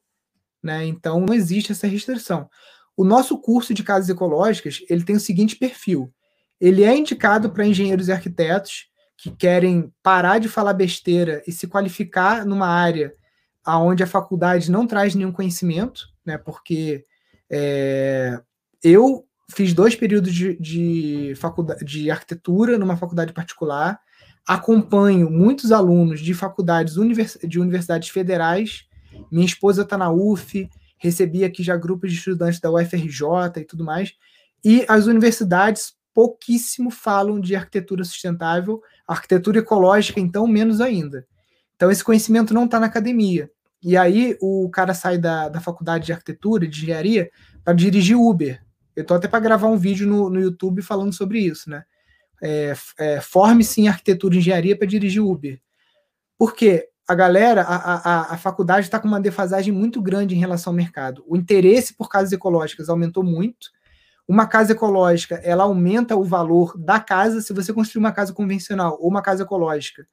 né? Então não existe essa restrição. O nosso curso de casas ecológicas ele tem o seguinte perfil: ele é indicado para engenheiros e arquitetos que querem parar de falar besteira e se qualificar numa área aonde a faculdade não traz nenhum conhecimento, né? Porque é, eu fiz dois períodos de, de, faculdade, de arquitetura numa faculdade particular, acompanho muitos alunos de faculdades univers, de universidades federais. Minha esposa está na UF, recebi aqui já grupos de estudantes da UFRJ e tudo mais. E as universidades pouquíssimo falam de arquitetura sustentável, arquitetura ecológica, então, menos ainda. Então, esse conhecimento não está na academia. E aí, o cara sai da, da faculdade de arquitetura, de engenharia, para dirigir Uber. Eu estou até para gravar um vídeo no, no YouTube falando sobre isso, né? É, é, Forme-se em arquitetura e engenharia para dirigir Uber. Por quê? a galera, a, a, a faculdade está com uma defasagem muito grande em relação ao mercado. O interesse por casas ecológicas aumentou muito. Uma casa ecológica, ela aumenta o valor da casa. Se você construir uma casa convencional ou uma casa ecológica,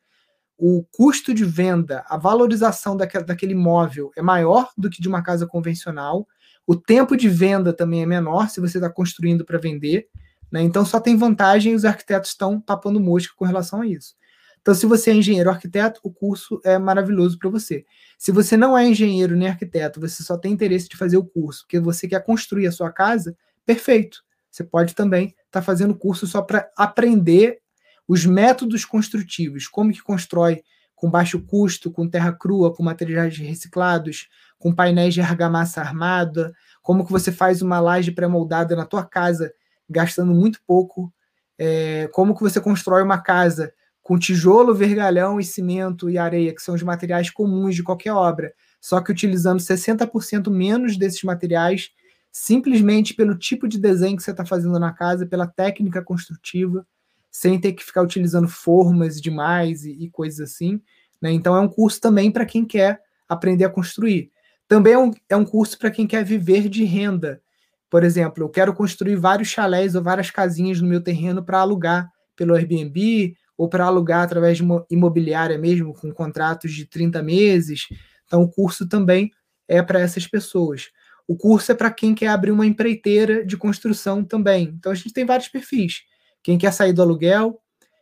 o custo de venda, a valorização daquele, imóvel é maior do que de uma casa convencional. O tempo de venda também é menor se você está construindo para vender. Né? Então só tem vantagem e os arquitetos estão papando mosca com relação a isso. Então, se você é engenheiro ou arquiteto, o curso é maravilhoso para você. Se você não é engenheiro nem arquiteto, você só tem interesse de fazer o curso, porque você quer construir a sua casa, perfeito. Você pode também estar tá fazendo curso só para aprender os métodos construtivos, como que constrói com baixo custo, com terra crua, com materiais reciclados, com painéis de argamassa armada, como que você faz uma laje pré-moldada na tua casa, gastando muito pouco, é, como que você constrói uma casa com tijolo, vergalhão e cimento e areia, que são os materiais comuns de qualquer obra, só que utilizando 60% menos desses materiais, simplesmente pelo tipo de desenho que você está fazendo na casa, pela técnica construtiva, sem ter que ficar utilizando formas demais e, e coisas assim. Né? Então é um curso também para quem quer aprender a construir. Também é um, é um curso para quem quer viver de renda. Por exemplo, eu quero construir vários chalés ou várias casinhas no meu terreno para alugar pelo Airbnb ou para alugar através de uma imobiliária mesmo, com contratos de 30 meses. Então, o curso também é para essas pessoas. O curso é para quem quer abrir uma empreiteira de construção também. Então, a gente tem vários perfis. Quem quer sair do aluguel,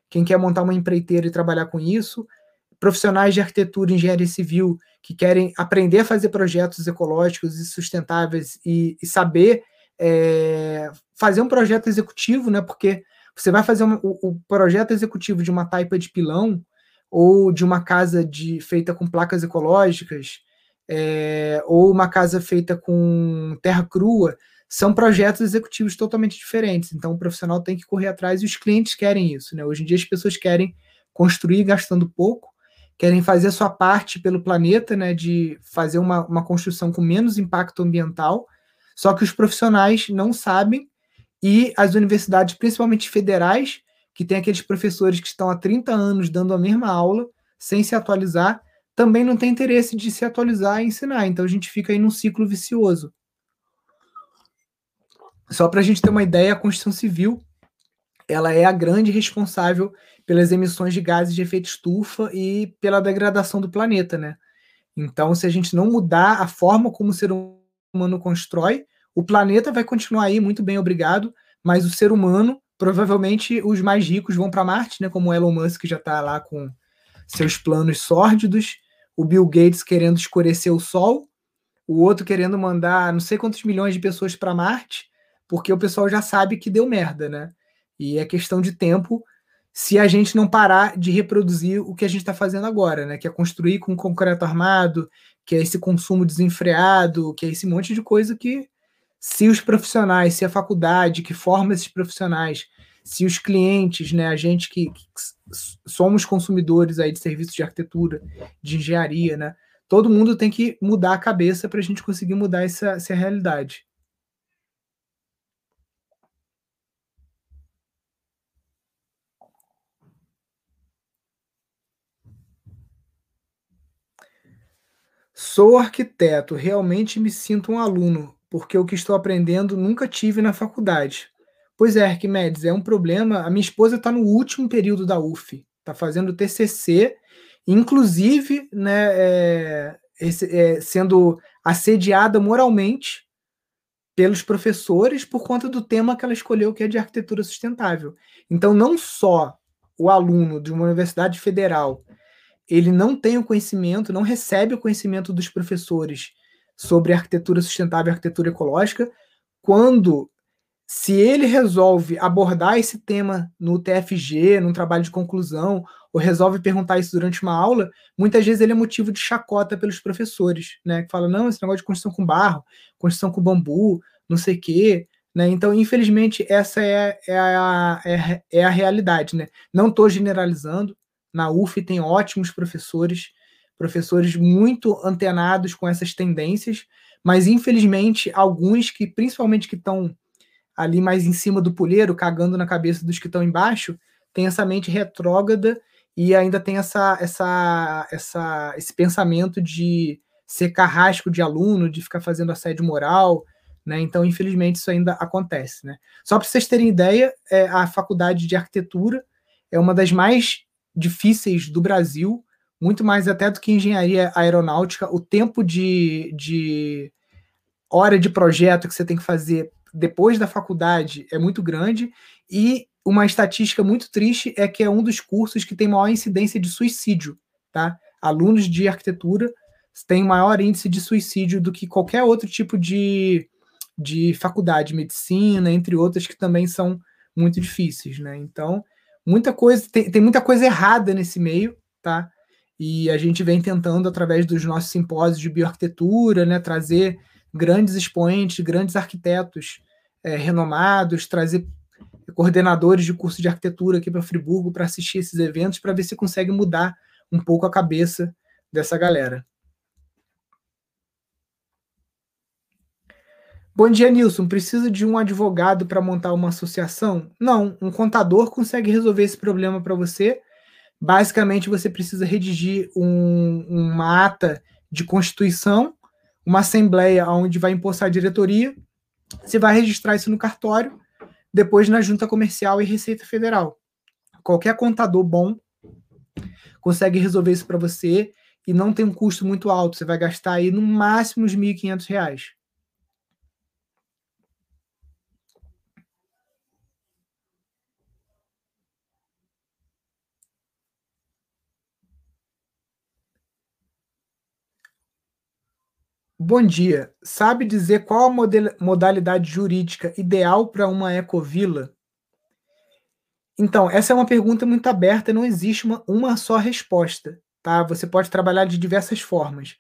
quem quer montar uma empreiteira e trabalhar com isso, profissionais de arquitetura e engenharia civil que querem aprender a fazer projetos ecológicos e sustentáveis e, e saber é, fazer um projeto executivo, né? Porque você vai fazer um, o, o, projeto executivo de uma taipa de pilão ou de uma casa de, feita com placas ecológicas é, ou uma casa feita com terra crua são projetos executivos totalmente diferentes. Então o profissional tem que correr atrás e os clientes querem isso. Né? Hoje em dia as pessoas querem construir gastando pouco, querem fazer a sua parte pelo planeta, né, de fazer uma, uma construção com menos impacto ambiental, só que os profissionais não sabem e as universidades, principalmente federais, que tem aqueles professores que estão há 30 anos dando a mesma aula, sem se atualizar, também não tem interesse de se atualizar e ensinar. Então a gente fica aí num ciclo vicioso. Só para a gente ter uma ideia, a Constituição Civil ela é a grande responsável pelas emissões de gases de efeito estufa e pela degradação do planeta, né? Então, se a gente não mudar a forma como o ser humano constrói, o planeta vai continuar aí muito bem, obrigado, mas o ser humano, provavelmente os mais ricos vão para Marte, né? Como Elon Musk já está lá com seus planos sórdidos, o Bill Gates querendo escurecer o Sol, o outro querendo mandar não sei quantos milhões de pessoas para Marte, porque o pessoal já sabe que deu merda, né? E é questão de tempo se a gente não parar de reproduzir o que a gente está fazendo agora, né? Que é construir com concreto armado, que é esse consumo desenfreado, que é esse monte de coisa que se os profissionais, se a faculdade que forma esses profissionais, se os clientes, né, a gente que, que somos consumidores aí de serviços de arquitetura, de engenharia, né, todo mundo tem que mudar a cabeça para a gente conseguir mudar essa, essa realidade. Sou arquiteto, realmente me sinto um aluno porque o que estou aprendendo nunca tive na faculdade. Pois é, Arquimedes, é um problema. A minha esposa está no último período da UF, está fazendo TCC, inclusive né, é, é, sendo assediada moralmente pelos professores por conta do tema que ela escolheu, que é de arquitetura sustentável. Então, não só o aluno de uma universidade federal ele não tem o conhecimento, não recebe o conhecimento dos professores sobre arquitetura sustentável e arquitetura ecológica, quando se ele resolve abordar esse tema no TFG, num trabalho de conclusão, ou resolve perguntar isso durante uma aula, muitas vezes ele é motivo de chacota pelos professores, né? Que fala, não, esse negócio de construção com barro, construção com bambu, não sei o quê, Né? Então, infelizmente, essa é, é, a, é, é a realidade. Né? Não estou generalizando. Na UF tem ótimos professores, professores muito antenados com essas tendências, mas infelizmente alguns que, principalmente que estão ali mais em cima do puleiro, cagando na cabeça dos que estão embaixo, tem essa mente retrógrada e ainda tem essa, essa, essa, esse pensamento de ser carrasco de aluno, de ficar fazendo assédio moral, né? Então, infelizmente, isso ainda acontece, né? Só para vocês terem ideia, é, a faculdade de arquitetura é uma das mais difíceis do Brasil, muito mais até do que engenharia aeronáutica. O tempo de, de hora de projeto que você tem que fazer depois da faculdade é muito grande e uma estatística muito triste é que é um dos cursos que tem maior incidência de suicídio, tá? Alunos de arquitetura têm maior índice de suicídio do que qualquer outro tipo de, de faculdade, medicina, entre outras que também são muito difíceis, né? Então, muita coisa tem, tem muita coisa errada nesse meio, tá? E a gente vem tentando através dos nossos simpósios de bioarquitetura, né, trazer grandes expoentes, grandes arquitetos é, renomados, trazer coordenadores de curso de arquitetura aqui para Friburgo para assistir esses eventos, para ver se consegue mudar um pouco a cabeça dessa galera. Bom dia, Nilson. Precisa de um advogado para montar uma associação? Não, um contador consegue resolver esse problema para você. Basicamente, você precisa redigir um, uma ata de constituição uma assembleia onde vai impor a diretoria, você vai registrar isso no cartório, depois na junta comercial e Receita Federal. Qualquer contador bom consegue resolver isso para você e não tem um custo muito alto. Você vai gastar aí no máximo uns R$ 1.500. Bom dia. Sabe dizer qual a modalidade jurídica ideal para uma ecovila? Então, essa é uma pergunta muito aberta, não existe uma, uma só resposta, tá? Você pode trabalhar de diversas formas.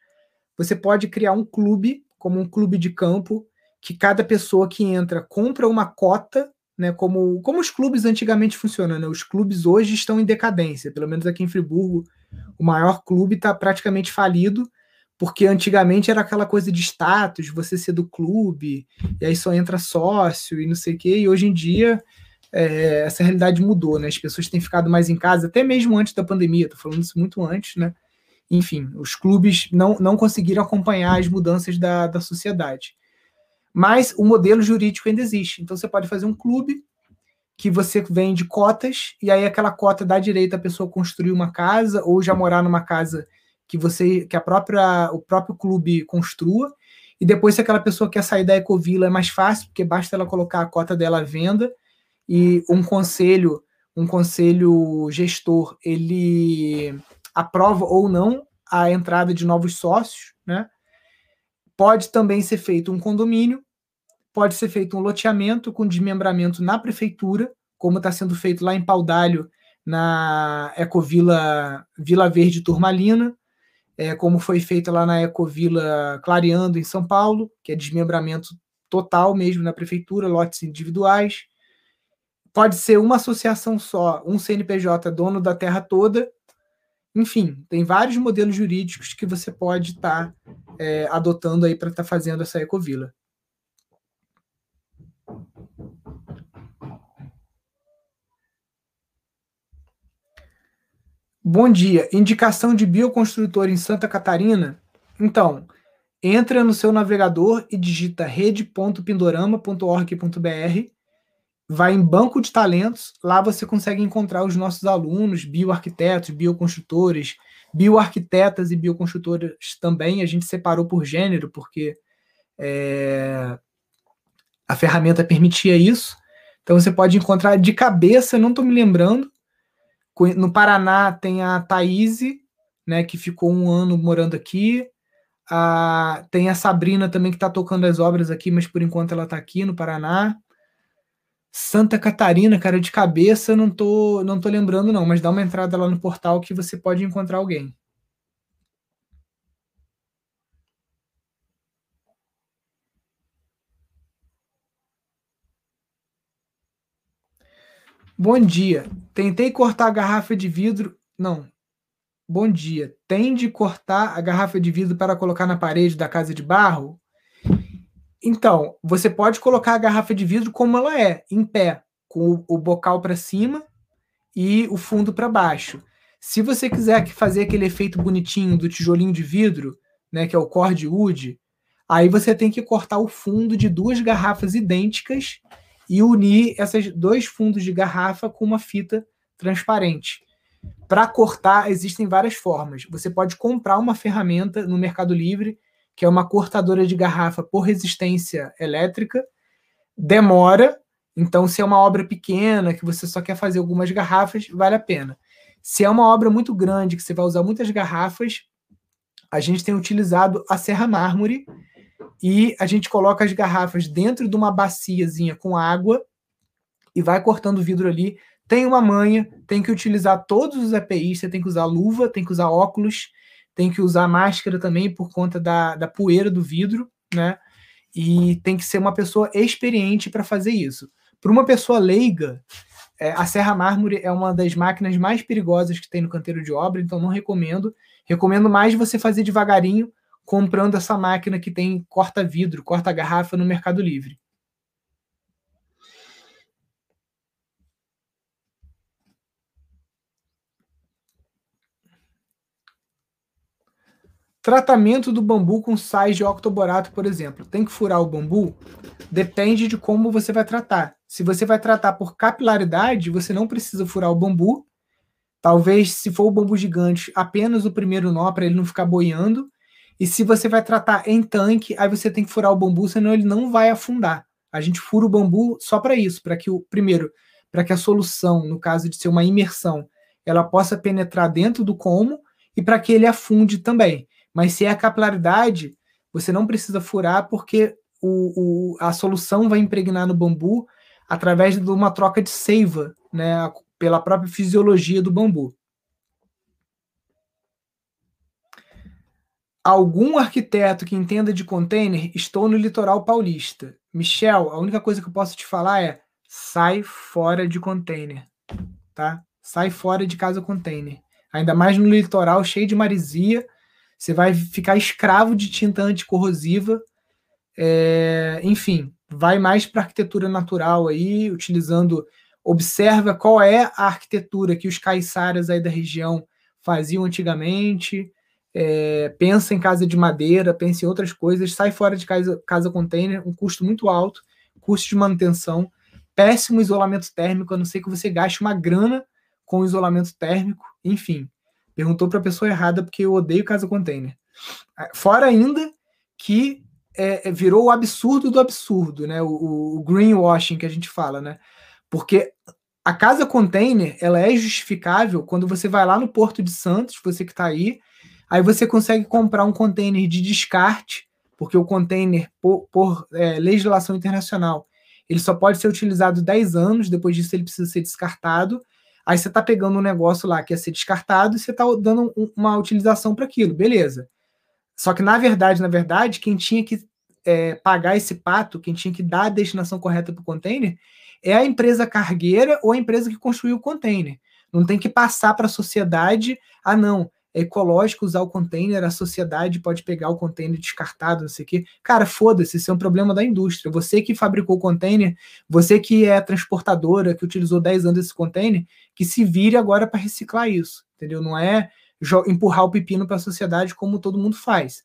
Você pode criar um clube, como um clube de campo, que cada pessoa que entra compra uma cota, né? Como, como os clubes antigamente funcionam, né? Os clubes hoje estão em decadência, pelo menos aqui em Friburgo, o maior clube está praticamente falido porque antigamente era aquela coisa de status, você ser do clube, e aí só entra sócio e não sei o quê, e hoje em dia é, essa realidade mudou, né? As pessoas têm ficado mais em casa, até mesmo antes da pandemia, tô falando isso muito antes, né? Enfim, os clubes não, não conseguiram acompanhar as mudanças da, da sociedade. Mas o modelo jurídico ainda existe. Então você pode fazer um clube que você vende cotas, e aí aquela cota dá direito à pessoa construir uma casa ou já morar numa casa que você que a própria o próprio clube construa e depois se aquela pessoa quer sair da Ecovila é mais fácil porque basta ela colocar a cota dela à venda e um conselho um conselho gestor ele aprova ou não a entrada de novos sócios, né? Pode também ser feito um condomínio, pode ser feito um loteamento com desmembramento na prefeitura, como está sendo feito lá em Paudalho, na Ecovila Vila Verde Turmalina, é, como foi feita lá na Ecovila Clareando, em São Paulo, que é desmembramento total mesmo na prefeitura, lotes individuais. Pode ser uma associação só, um CNPJ dono da terra toda. Enfim, tem vários modelos jurídicos que você pode estar tá, é, adotando aí para estar tá fazendo essa ecovila. Bom dia. Indicação de bioconstrutor em Santa Catarina? Então, entra no seu navegador e digita rede.pindorama.org.br, vai em banco de talentos, lá você consegue encontrar os nossos alunos, bioarquitetos, bioconstrutores, bioarquitetas e bioconstrutoras também. A gente separou por gênero, porque é, a ferramenta permitia isso. Então você pode encontrar de cabeça, não estou me lembrando, no Paraná tem a Thaís, né, que ficou um ano morando aqui. A, tem a Sabrina também que está tocando as obras aqui, mas por enquanto ela está aqui no Paraná. Santa Catarina, cara, de cabeça não tô, não tô lembrando não, mas dá uma entrada lá no portal que você pode encontrar alguém. Bom dia. Tentei cortar a garrafa de vidro. Não. Bom dia. Tem de cortar a garrafa de vidro para colocar na parede da casa de barro? Então, você pode colocar a garrafa de vidro como ela é, em pé, com o bocal para cima e o fundo para baixo. Se você quiser fazer aquele efeito bonitinho do tijolinho de vidro, né, que é o cord wood, aí você tem que cortar o fundo de duas garrafas idênticas e unir esses dois fundos de garrafa com uma fita transparente. Para cortar, existem várias formas. Você pode comprar uma ferramenta no Mercado Livre, que é uma cortadora de garrafa por resistência elétrica. Demora, então, se é uma obra pequena, que você só quer fazer algumas garrafas, vale a pena. Se é uma obra muito grande, que você vai usar muitas garrafas, a gente tem utilizado a serra mármore e a gente coloca as garrafas dentro de uma baciazinha com água e vai cortando o vidro ali. Tem uma manha, tem que utilizar todos os EPIs, você tem que usar luva, tem que usar óculos, tem que usar máscara também por conta da, da poeira do vidro, né? E tem que ser uma pessoa experiente para fazer isso. Para uma pessoa leiga, é, a serra mármore é uma das máquinas mais perigosas que tem no canteiro de obra, então não recomendo. Recomendo mais você fazer devagarinho, comprando essa máquina que tem corta-vidro, corta-garrafa no Mercado Livre. Tratamento do bambu com sais de octoborato, por exemplo. Tem que furar o bambu? Depende de como você vai tratar. Se você vai tratar por capilaridade, você não precisa furar o bambu. Talvez, se for o bambu gigante, apenas o primeiro nó para ele não ficar boiando. E se você vai tratar em tanque, aí você tem que furar o bambu, senão ele não vai afundar. A gente fura o bambu só para isso, para que o primeiro, para que a solução, no caso de ser uma imersão, ela possa penetrar dentro do como e para que ele afunde também. Mas se é a capilaridade, você não precisa furar porque o, o, a solução vai impregnar no bambu através de uma troca de seiva, né, pela própria fisiologia do bambu. Algum arquiteto que entenda de container, estou no litoral paulista. Michel, a única coisa que eu posso te falar é sai fora de container, tá? Sai fora de casa container. Ainda mais no litoral cheio de marisia, você vai ficar escravo de tinta anticorrosiva. É, enfim, vai mais para arquitetura natural aí, utilizando. Observa qual é a arquitetura que os caiçaras aí da região faziam antigamente. É, pensa em casa de madeira, pensa em outras coisas, sai fora de casa, casa container, um custo muito alto, custo de manutenção, péssimo isolamento térmico, a não ser que você gaste uma grana com isolamento térmico, enfim. Perguntou para a pessoa errada porque eu odeio casa container. Ah, fora ainda que é, é, virou o absurdo do absurdo, né? O, o, greenwashing que a gente fala, né? Porque a casa container ela é justificável quando você vai lá no Porto de Santos, você que está aí, aí você consegue comprar um container de descarte, porque o container, por, por é, legislação internacional, ele só pode ser utilizado 10 anos, depois disso ele precisa ser descartado. Aí você está pegando um negócio lá que ia ser descartado e você está dando uma utilização para aquilo, beleza. Só que, na verdade, na verdade, quem tinha que é, pagar esse pato, quem tinha que dar a destinação correta para o container, é a empresa cargueira ou a empresa que construiu o container. Não tem que passar para a sociedade, ah, não, ecológico usar o container, a sociedade pode pegar o container descartado, não sei o quê. Cara, foda-se, isso é um problema da indústria. Você que fabricou o container, você que é transportadora, que utilizou 10 anos esse container, que se vire agora para reciclar isso, entendeu? Não é empurrar o pepino para a sociedade como todo mundo faz.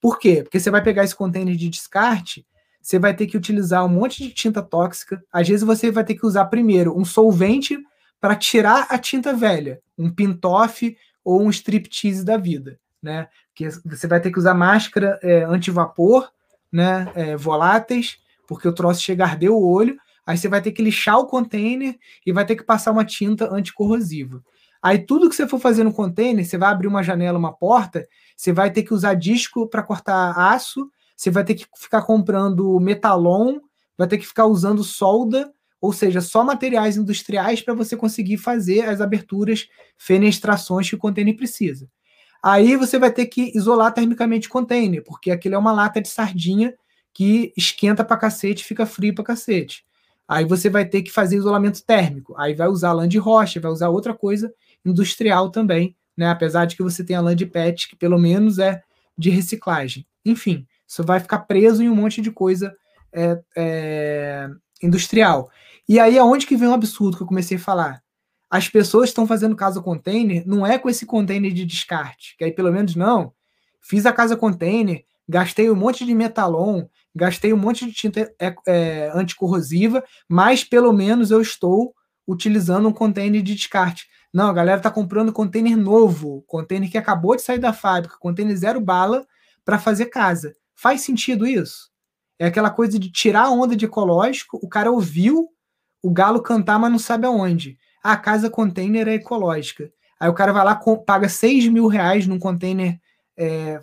Por quê? Porque você vai pegar esse container de descarte, você vai ter que utilizar um monte de tinta tóxica. Às vezes você vai ter que usar primeiro um solvente para tirar a tinta velha, um pintoff ou um striptease da vida, né? Que você vai ter que usar máscara é, anti-vapor, né? É, voláteis, porque o troço chega a arder o olho. Aí você vai ter que lixar o container e vai ter que passar uma tinta anticorrosiva. Aí tudo que você for fazer no container, você vai abrir uma janela, uma porta, você vai ter que usar disco para cortar aço, você vai ter que ficar comprando metalon, vai ter que ficar usando solda, ou seja, só materiais industriais para você conseguir fazer as aberturas, fenestrações que o container precisa. Aí você vai ter que isolar termicamente o container, porque aquilo é uma lata de sardinha que esquenta para cacete fica frio para cacete. Aí você vai ter que fazer isolamento térmico. Aí vai usar lã de rocha, vai usar outra coisa industrial também, né? Apesar de que você tem a lã de PET, que pelo menos é de reciclagem. Enfim, isso vai ficar preso em um monte de coisa é, é, industrial. E aí aonde que vem um absurdo que eu comecei a falar? As pessoas estão fazendo casa container, não é com esse container de descarte, que aí pelo menos não. Fiz a casa container, gastei um monte de metalon, gastei um monte de tinta é, é, anticorrosiva, mas pelo menos eu estou utilizando um container de descarte. Não, a galera está comprando container novo, container que acabou de sair da fábrica, container zero bala para fazer casa. Faz sentido isso? É aquela coisa de tirar a onda de ecológico, o cara ouviu o galo cantar, mas não sabe aonde. A casa container é ecológica. Aí o cara vai lá, paga 6 mil reais num container é,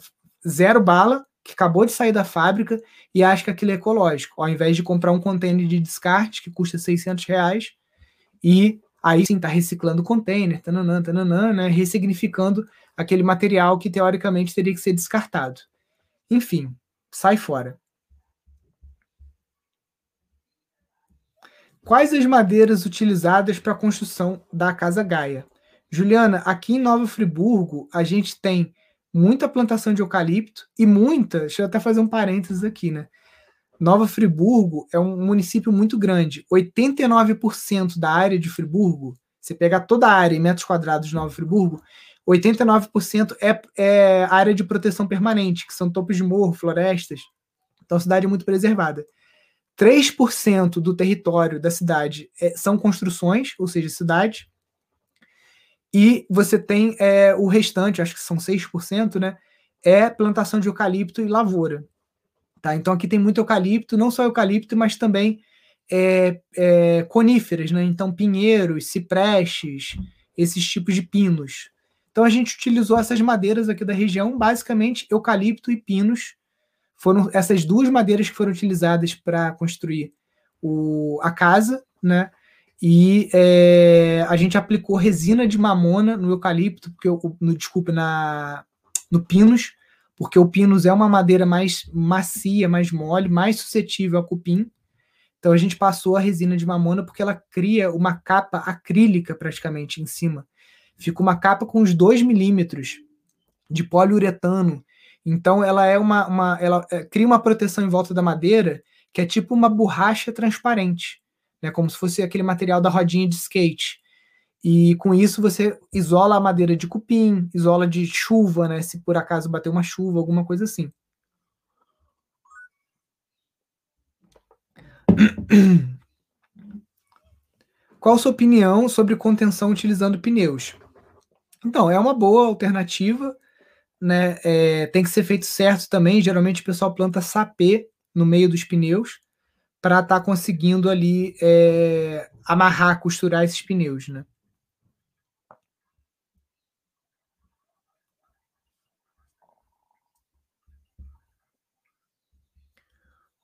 zero bala, que acabou de sair da fábrica, e acha que aquilo é ecológico, ao invés de comprar um container de descarte que custa 600 reais e aí sim está reciclando o container, tananã, tananã, né, ressignificando aquele material que teoricamente teria que ser descartado. Enfim, sai fora. Quais as madeiras utilizadas para a construção da Casa Gaia? Juliana, aqui em Nova Friburgo, a gente tem muita plantação de eucalipto e muita, deixa eu até fazer um parênteses aqui, né? Nova Friburgo é um município muito grande. 89% da área de Friburgo, você pegar toda a área em metros quadrados de Nova Friburgo, 89% é, é área de proteção permanente, que são topos de morro, florestas. Então a cidade é muito preservada. 3% do território da cidade é, são construções, ou seja, cidade. E você tem é, o restante, acho que são 6%, né? É plantação de eucalipto e lavoura. Tá? Então aqui tem muito eucalipto, não só eucalipto, mas também é, é, coníferas, né? Então pinheiros, ciprestes, esses tipos de pinos. Então a gente utilizou essas madeiras aqui da região, basicamente eucalipto e pinos. Foram essas duas madeiras que foram utilizadas para construir o, a casa, né? E é, a gente aplicou resina de mamona no eucalipto, porque eu, no, desculpa, na, no pinus, porque o pinus é uma madeira mais macia, mais mole, mais suscetível a cupim. Então a gente passou a resina de mamona porque ela cria uma capa acrílica praticamente em cima. Fica uma capa com uns 2 milímetros de poliuretano. Então ela é uma, uma ela é, cria uma proteção em volta da madeira que é tipo uma borracha transparente né, como se fosse aquele material da rodinha de skate. E com isso você isola a madeira de cupim, isola de chuva, né, se por acaso bater uma chuva, alguma coisa assim. Qual a sua opinião sobre contenção utilizando pneus? Então, é uma boa alternativa, né? É, tem que ser feito certo também. Geralmente o pessoal planta sapê no meio dos pneus para estar tá conseguindo ali é, amarrar, costurar esses pneus, né?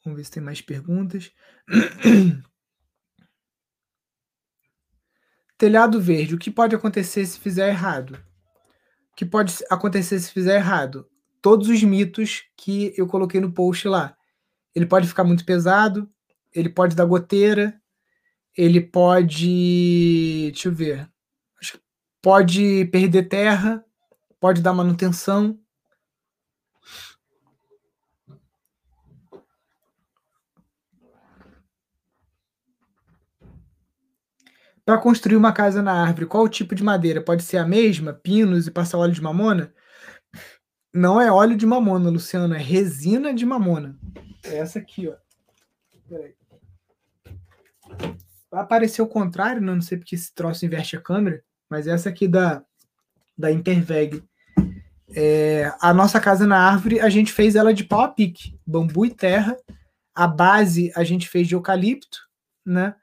Vamos ver se tem mais perguntas. Telhado verde, o que pode acontecer se fizer errado? Que pode acontecer se fizer errado? Todos os mitos que eu coloquei no post lá. Ele pode ficar muito pesado, ele pode dar goteira, ele pode. Deixa eu ver. Pode perder terra, pode dar manutenção. Para construir uma casa na árvore, qual o tipo de madeira? Pode ser a mesma, pinos e passar óleo de mamona? Não é óleo de mamona, Luciano, é resina de mamona. É essa aqui, ó. Vai aparecer o contrário, né? não sei porque esse troço inverte a câmera, mas essa aqui da, da Interveg. É, a nossa casa na árvore, a gente fez ela de pau a pique, bambu e terra. A base a gente fez de eucalipto, né?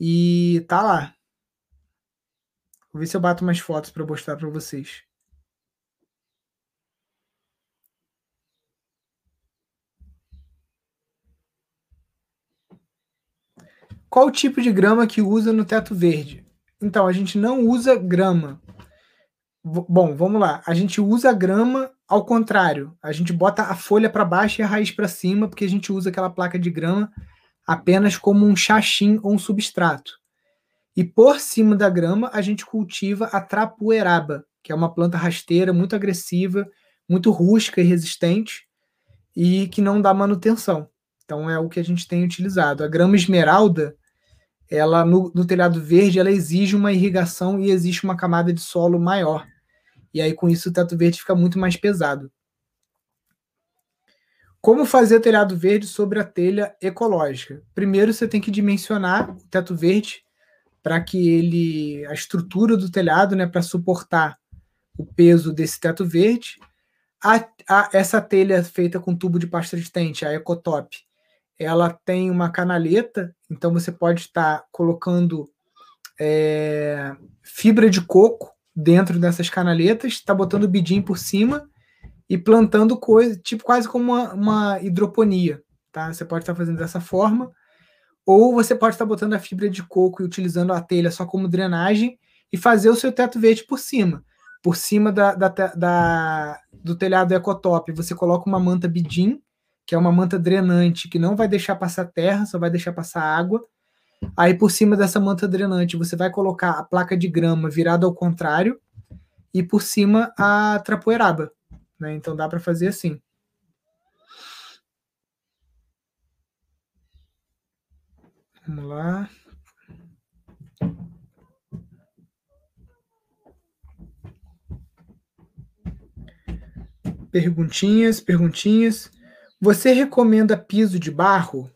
E tá lá. Vou ver se eu bato mais fotos para mostrar para vocês. Qual o tipo de grama que usa no teto verde? Então, a gente não usa grama. Bom, vamos lá. A gente usa grama ao contrário. A gente bota a folha para baixo e a raiz para cima, porque a gente usa aquela placa de grama apenas como um chachim ou um substrato. E por cima da grama, a gente cultiva a trapoeraba, que é uma planta rasteira muito agressiva, muito rústica e resistente, e que não dá manutenção. Então é o que a gente tem utilizado. A grama esmeralda, ela no, no telhado verde, ela exige uma irrigação e existe uma camada de solo maior. E aí com isso o teto verde fica muito mais pesado. Como fazer telhado verde sobre a telha ecológica? Primeiro você tem que dimensionar o teto verde para que ele a estrutura do telhado, né, para suportar o peso desse teto verde. A, a, essa telha feita com tubo de pasta resistente, a Ecotop, ela tem uma canaleta, então você pode estar colocando é, fibra de coco dentro dessas canaletas, está botando bidim por cima e plantando coisa, tipo quase como uma, uma hidroponia, tá? Você pode estar fazendo dessa forma, ou você pode estar botando a fibra de coco e utilizando a telha só como drenagem e fazer o seu teto verde por cima. Por cima da, da, da do telhado ecotop, você coloca uma manta bidim, que é uma manta drenante, que não vai deixar passar terra, só vai deixar passar água. Aí por cima dessa manta drenante, você vai colocar a placa de grama virada ao contrário e por cima a trapoeraba. Né? Então dá para fazer assim. Vamos lá. Perguntinhas, perguntinhas. Você recomenda piso de barro?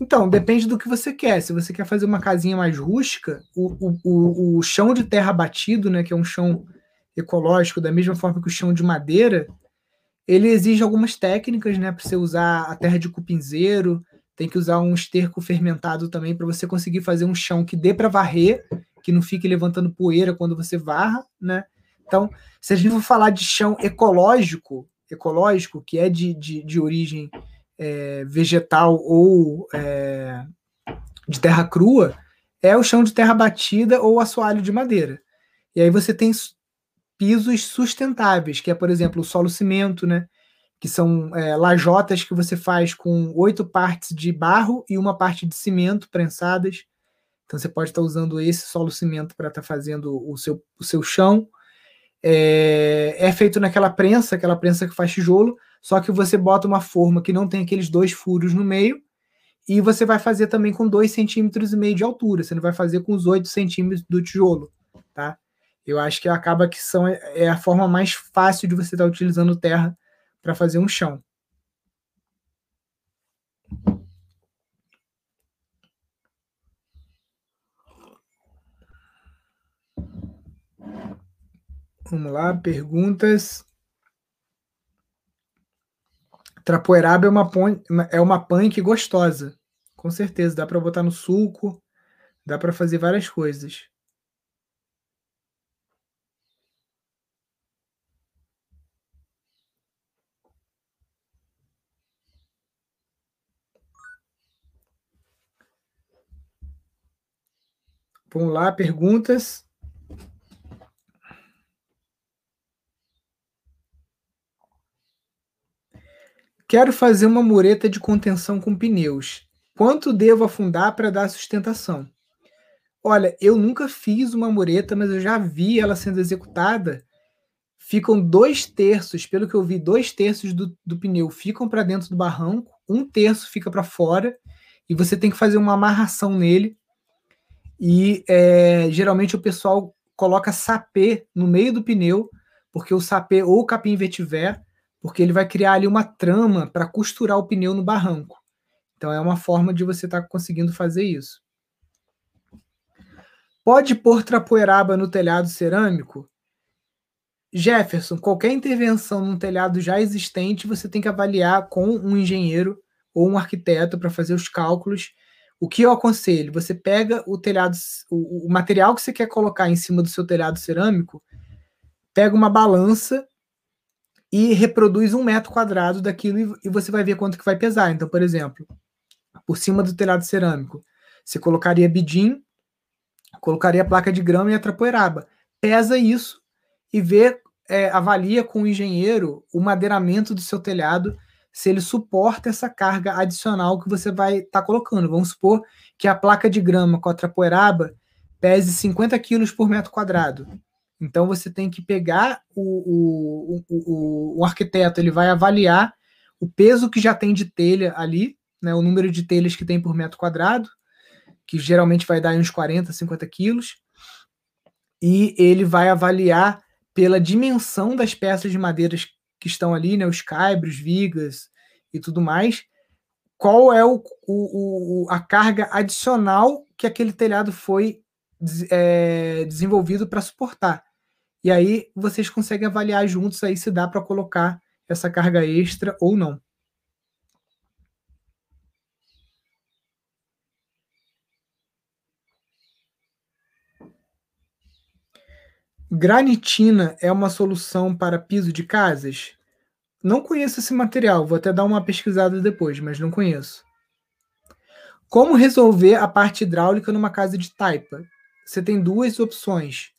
Então, depende do que você quer. Se você quer fazer uma casinha mais rústica, o, o, o, o chão de terra batido, né, que é um chão ecológico, da mesma forma que o chão de madeira, ele exige algumas técnicas, né, para você usar a terra de cupinzeiro, tem que usar um esterco fermentado também para você conseguir fazer um chão que dê para varrer, que não fique levantando poeira quando você varra, né? Então, se a gente for falar de chão ecológico, ecológico, que é de, de, de origem é, vegetal ou é, de terra crua, é o chão de terra batida ou assoalho de madeira. E aí você tem pisos sustentáveis, que é, por exemplo, o solo cimento, né? Que são é, lajotas que você faz com oito partes de barro e uma parte de cimento prensadas. Então você pode estar usando esse solo cimento para estar fazendo o seu, o seu chão é, é, feito naquela prensa, aquela prensa que faz tijolo, só que você bota uma forma que não tem aqueles dois furos no meio, e você vai fazer também com 2,5 centímetros e meio de altura, você não vai fazer com os 8 centímetros do tijolo, tá? Eu acho que acaba que são, é a forma mais fácil de você estar tá utilizando terra para fazer um chão. Vamos lá, perguntas. Trapoeraba é uma, é uma punk gostosa. Com certeza, dá para botar no suco, dá para fazer várias coisas. Vamos lá, perguntas. Quero fazer uma mureta de contenção com pneus. Quanto devo afundar para dar sustentação? Olha, eu nunca fiz uma mureta, mas eu já vi ela sendo executada. Ficam dois terços, pelo que eu vi, dois terços do, do pneu ficam para dentro do barranco, um terço fica para fora, e você tem que fazer uma amarração nele. E é, geralmente o pessoal coloca sapê no meio do pneu, porque o sapê ou capim vetiver porque ele vai criar ali uma trama para costurar o pneu no barranco. Então é uma forma de você estar tá conseguindo fazer isso. Pode pôr trapoeraba no telhado cerâmico? Jefferson, qualquer intervenção num telhado já existente, você tem que avaliar com um engenheiro ou um arquiteto para fazer os cálculos. O que eu aconselho? Você pega o telhado, o, o material que você quer colocar em cima do seu telhado cerâmico, pega uma balança e reproduz um metro quadrado daquilo e, você vai ver quanto que vai pesar. Então, por exemplo, por cima do telhado cerâmico, você colocaria bidim, colocaria placa de grama e a trapoeraba. Pesa isso e vê, é, avalia com o engenheiro o madeiramento do seu telhado, se ele suporta essa carga adicional que você vai estar tá colocando. Vamos supor que a placa de grama com a trapoeraba pese 50 quilos por metro quadrado. Então você tem que pegar o, o, o, o, arquiteto, ele vai avaliar o peso que já tem de telha ali, né, o número de telhas que tem por metro quadrado, que geralmente vai dar uns 40, 50 quilos, e ele vai avaliar pela dimensão das peças de madeiras que estão ali, né, os caibros, vigas e tudo mais, qual é o, o, o a carga adicional que aquele telhado foi é, desenvolvido para suportar. E aí vocês conseguem avaliar juntos aí se dá para colocar essa carga extra ou não. Granitina é uma solução para piso de casas? Não conheço esse material, vou até dar uma pesquisada depois, mas não conheço. Como resolver a parte hidráulica numa casa de taipa? Você tem duas opções.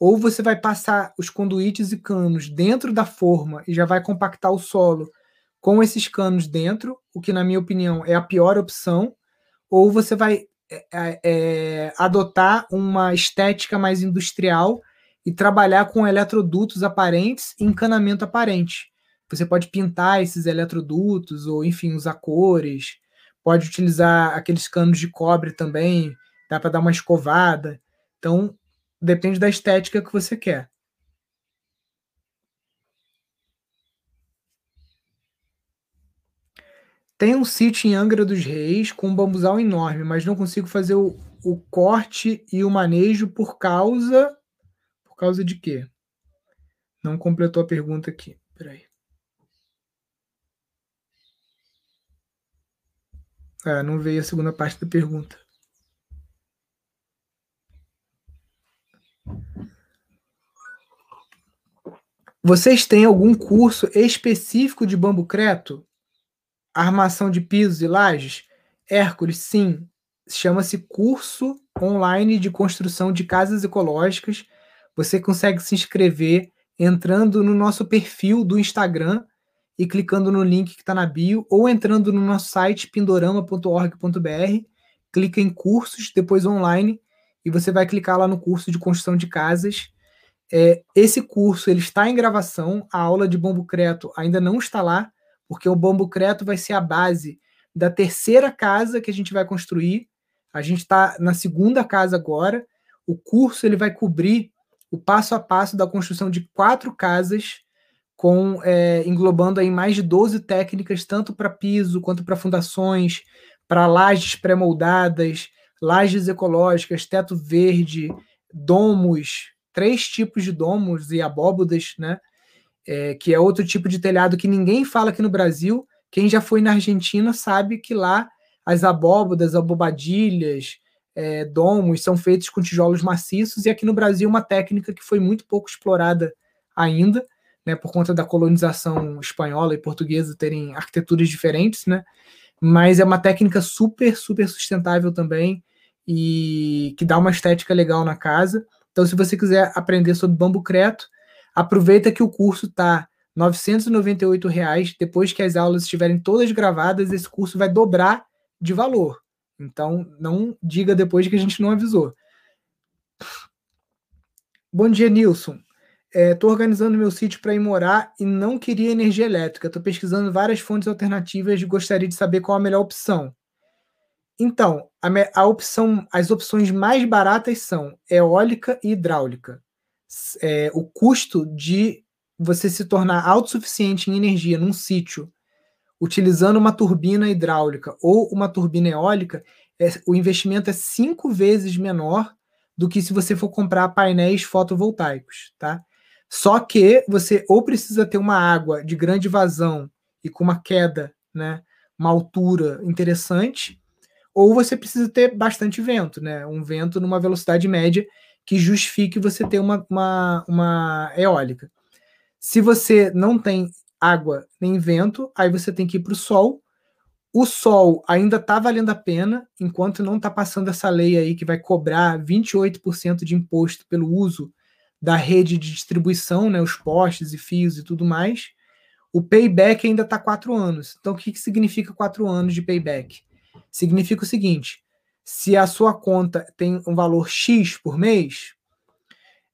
Ou você vai passar os conduítes e canos dentro da forma e já vai compactar o solo com esses canos dentro, o que, na minha opinião, é a pior opção. Ou você vai é, é, é adotar uma estética mais industrial e trabalhar com eletrodutos aparentes e encanamento aparente. Você pode pintar esses eletrodutos ou, enfim, usar cores. Pode utilizar aqueles canos de cobre também, dá para dar uma escovada. Então, depende da estética que você quer. Tem um sítio em Angra dos Reis com um bambuzal enorme, mas não consigo fazer o, o corte e o manejo por causa causa de quê? Não completou a pergunta aqui. Peraí. Ah, não veio a segunda parte da pergunta. Vocês têm algum curso específico de bambu creto? Armação de pisos e lajes? Hércules, sim. Chama-se Curso Online de Construção de Casas Ecológicas você consegue se inscrever entrando no nosso perfil do Instagram e clicando no link que está na bio, ou entrando no nosso site pindorama.org.br, clica em cursos, depois online, e você vai clicar lá no curso de construção de casas. É, esse curso ele está em gravação, a aula de bombo creto ainda não está lá, porque o bombo creto vai ser a base da terceira casa que a gente vai construir. A gente está na segunda casa agora. O curso ele vai cobrir o passo a passo da construção de quatro casas, com é, englobando aí mais de 12 técnicas, tanto para piso quanto para fundações, para lajes pré-moldadas, lajes ecológicas, teto verde, domos, três tipos de domos e abóbodas, né? É, que é outro tipo de telhado que ninguém fala aqui no Brasil. Quem já foi na Argentina sabe que lá as abóbodas, abobadilhas, é, domos são feitos com tijolos maciços, e aqui no Brasil uma técnica que foi muito pouco explorada ainda, né, por conta da colonização espanhola e portuguesa terem arquiteturas diferentes, né, mas é uma técnica super, super sustentável também e que dá uma estética legal na casa. Então, se você quiser aprender sobre bambu creto, aproveita que o curso está 998 reais. Depois que as aulas estiverem todas gravadas, esse curso vai dobrar de valor. Então, não diga depois que a gente não avisou. Bom dia, Nilson. Estou é, organizando meu sítio para ir morar e não queria energia elétrica. Estou pesquisando várias fontes alternativas e gostaria de saber qual a melhor opção. Então, a, a opção, as opções mais baratas são eólica e hidráulica. É, o custo de você se tornar autossuficiente em energia num sítio utilizando uma turbina hidráulica ou uma turbina eólica, é, o investimento é cinco vezes menor do que se você for comprar painéis fotovoltaicos, tá? Só que você ou precisa ter uma água de grande vazão e com uma queda, né, uma altura interessante, ou você precisa ter bastante vento, né, um vento numa velocidade média que justifique você ter uma, uma, uma eólica. Se você não tem água nem vento, aí você tem que ir para o sol. O sol ainda está valendo a pena, enquanto não está passando essa lei aí que vai cobrar 28% de imposto pelo uso da rede de distribuição, né, os postes e fios e tudo mais. o payback ainda está quatro anos. Então, o que, que significa quatro anos de payback? Significa o seguinte: se a sua conta tem um valor X por mês,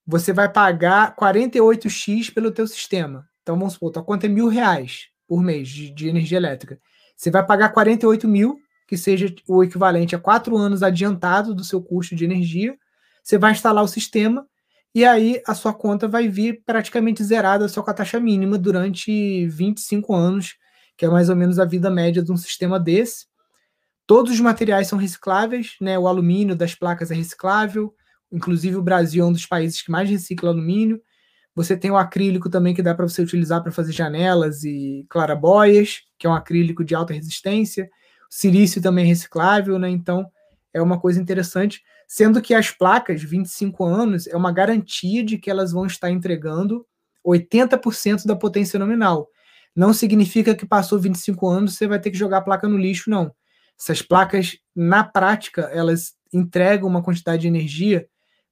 você vai pagar 48x pelo teu sistema. Então, vamos supor, tua conta é mil reais por mês de, de energia elétrica. Você vai pagar 48 mil, que seja o equivalente a quatro anos adiantado do seu custo de energia. Você vai instalar o sistema e aí a sua conta vai vir praticamente zerada só com a taxa mínima durante 25 anos, que é mais ou menos a vida média de um sistema desse. Todos os materiais são recicláveis, né? O alumínio das placas é reciclável, inclusive o Brasil é um dos países que mais recicla alumínio. Você tem o acrílico também que dá para você utilizar para fazer janelas e clarabóias, que é um acrílico de alta resistência. O silício também é reciclável, né? Então é uma coisa interessante. Sendo que as placas, 25 anos, é uma garantia de que elas vão estar entregando 80% da potência nominal. Não significa que passou 25 anos você vai ter que jogar a placa no lixo, não. Essas placas, na prática, elas entregam uma quantidade de energia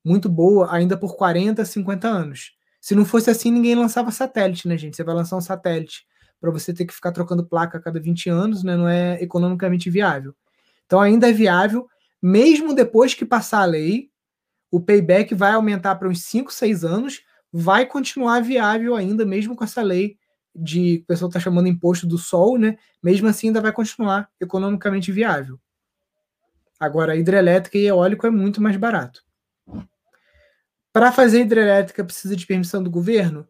muito boa ainda por 40, 50 anos. Se não fosse assim, ninguém lançava satélite, né, gente? Você vai lançar um satélite para você ter que ficar trocando placa a cada 20 anos, né? Não é economicamente viável. Então ainda é viável, mesmo depois que passar a lei, o payback vai aumentar para uns 5, 6 anos, vai continuar viável ainda, mesmo com essa lei de o pessoal está chamando imposto do sol, né? Mesmo assim, ainda vai continuar economicamente viável. Agora, hidrelétrica e eólico é muito mais barato. Para fazer hidrelétrica, precisa de permissão do governo?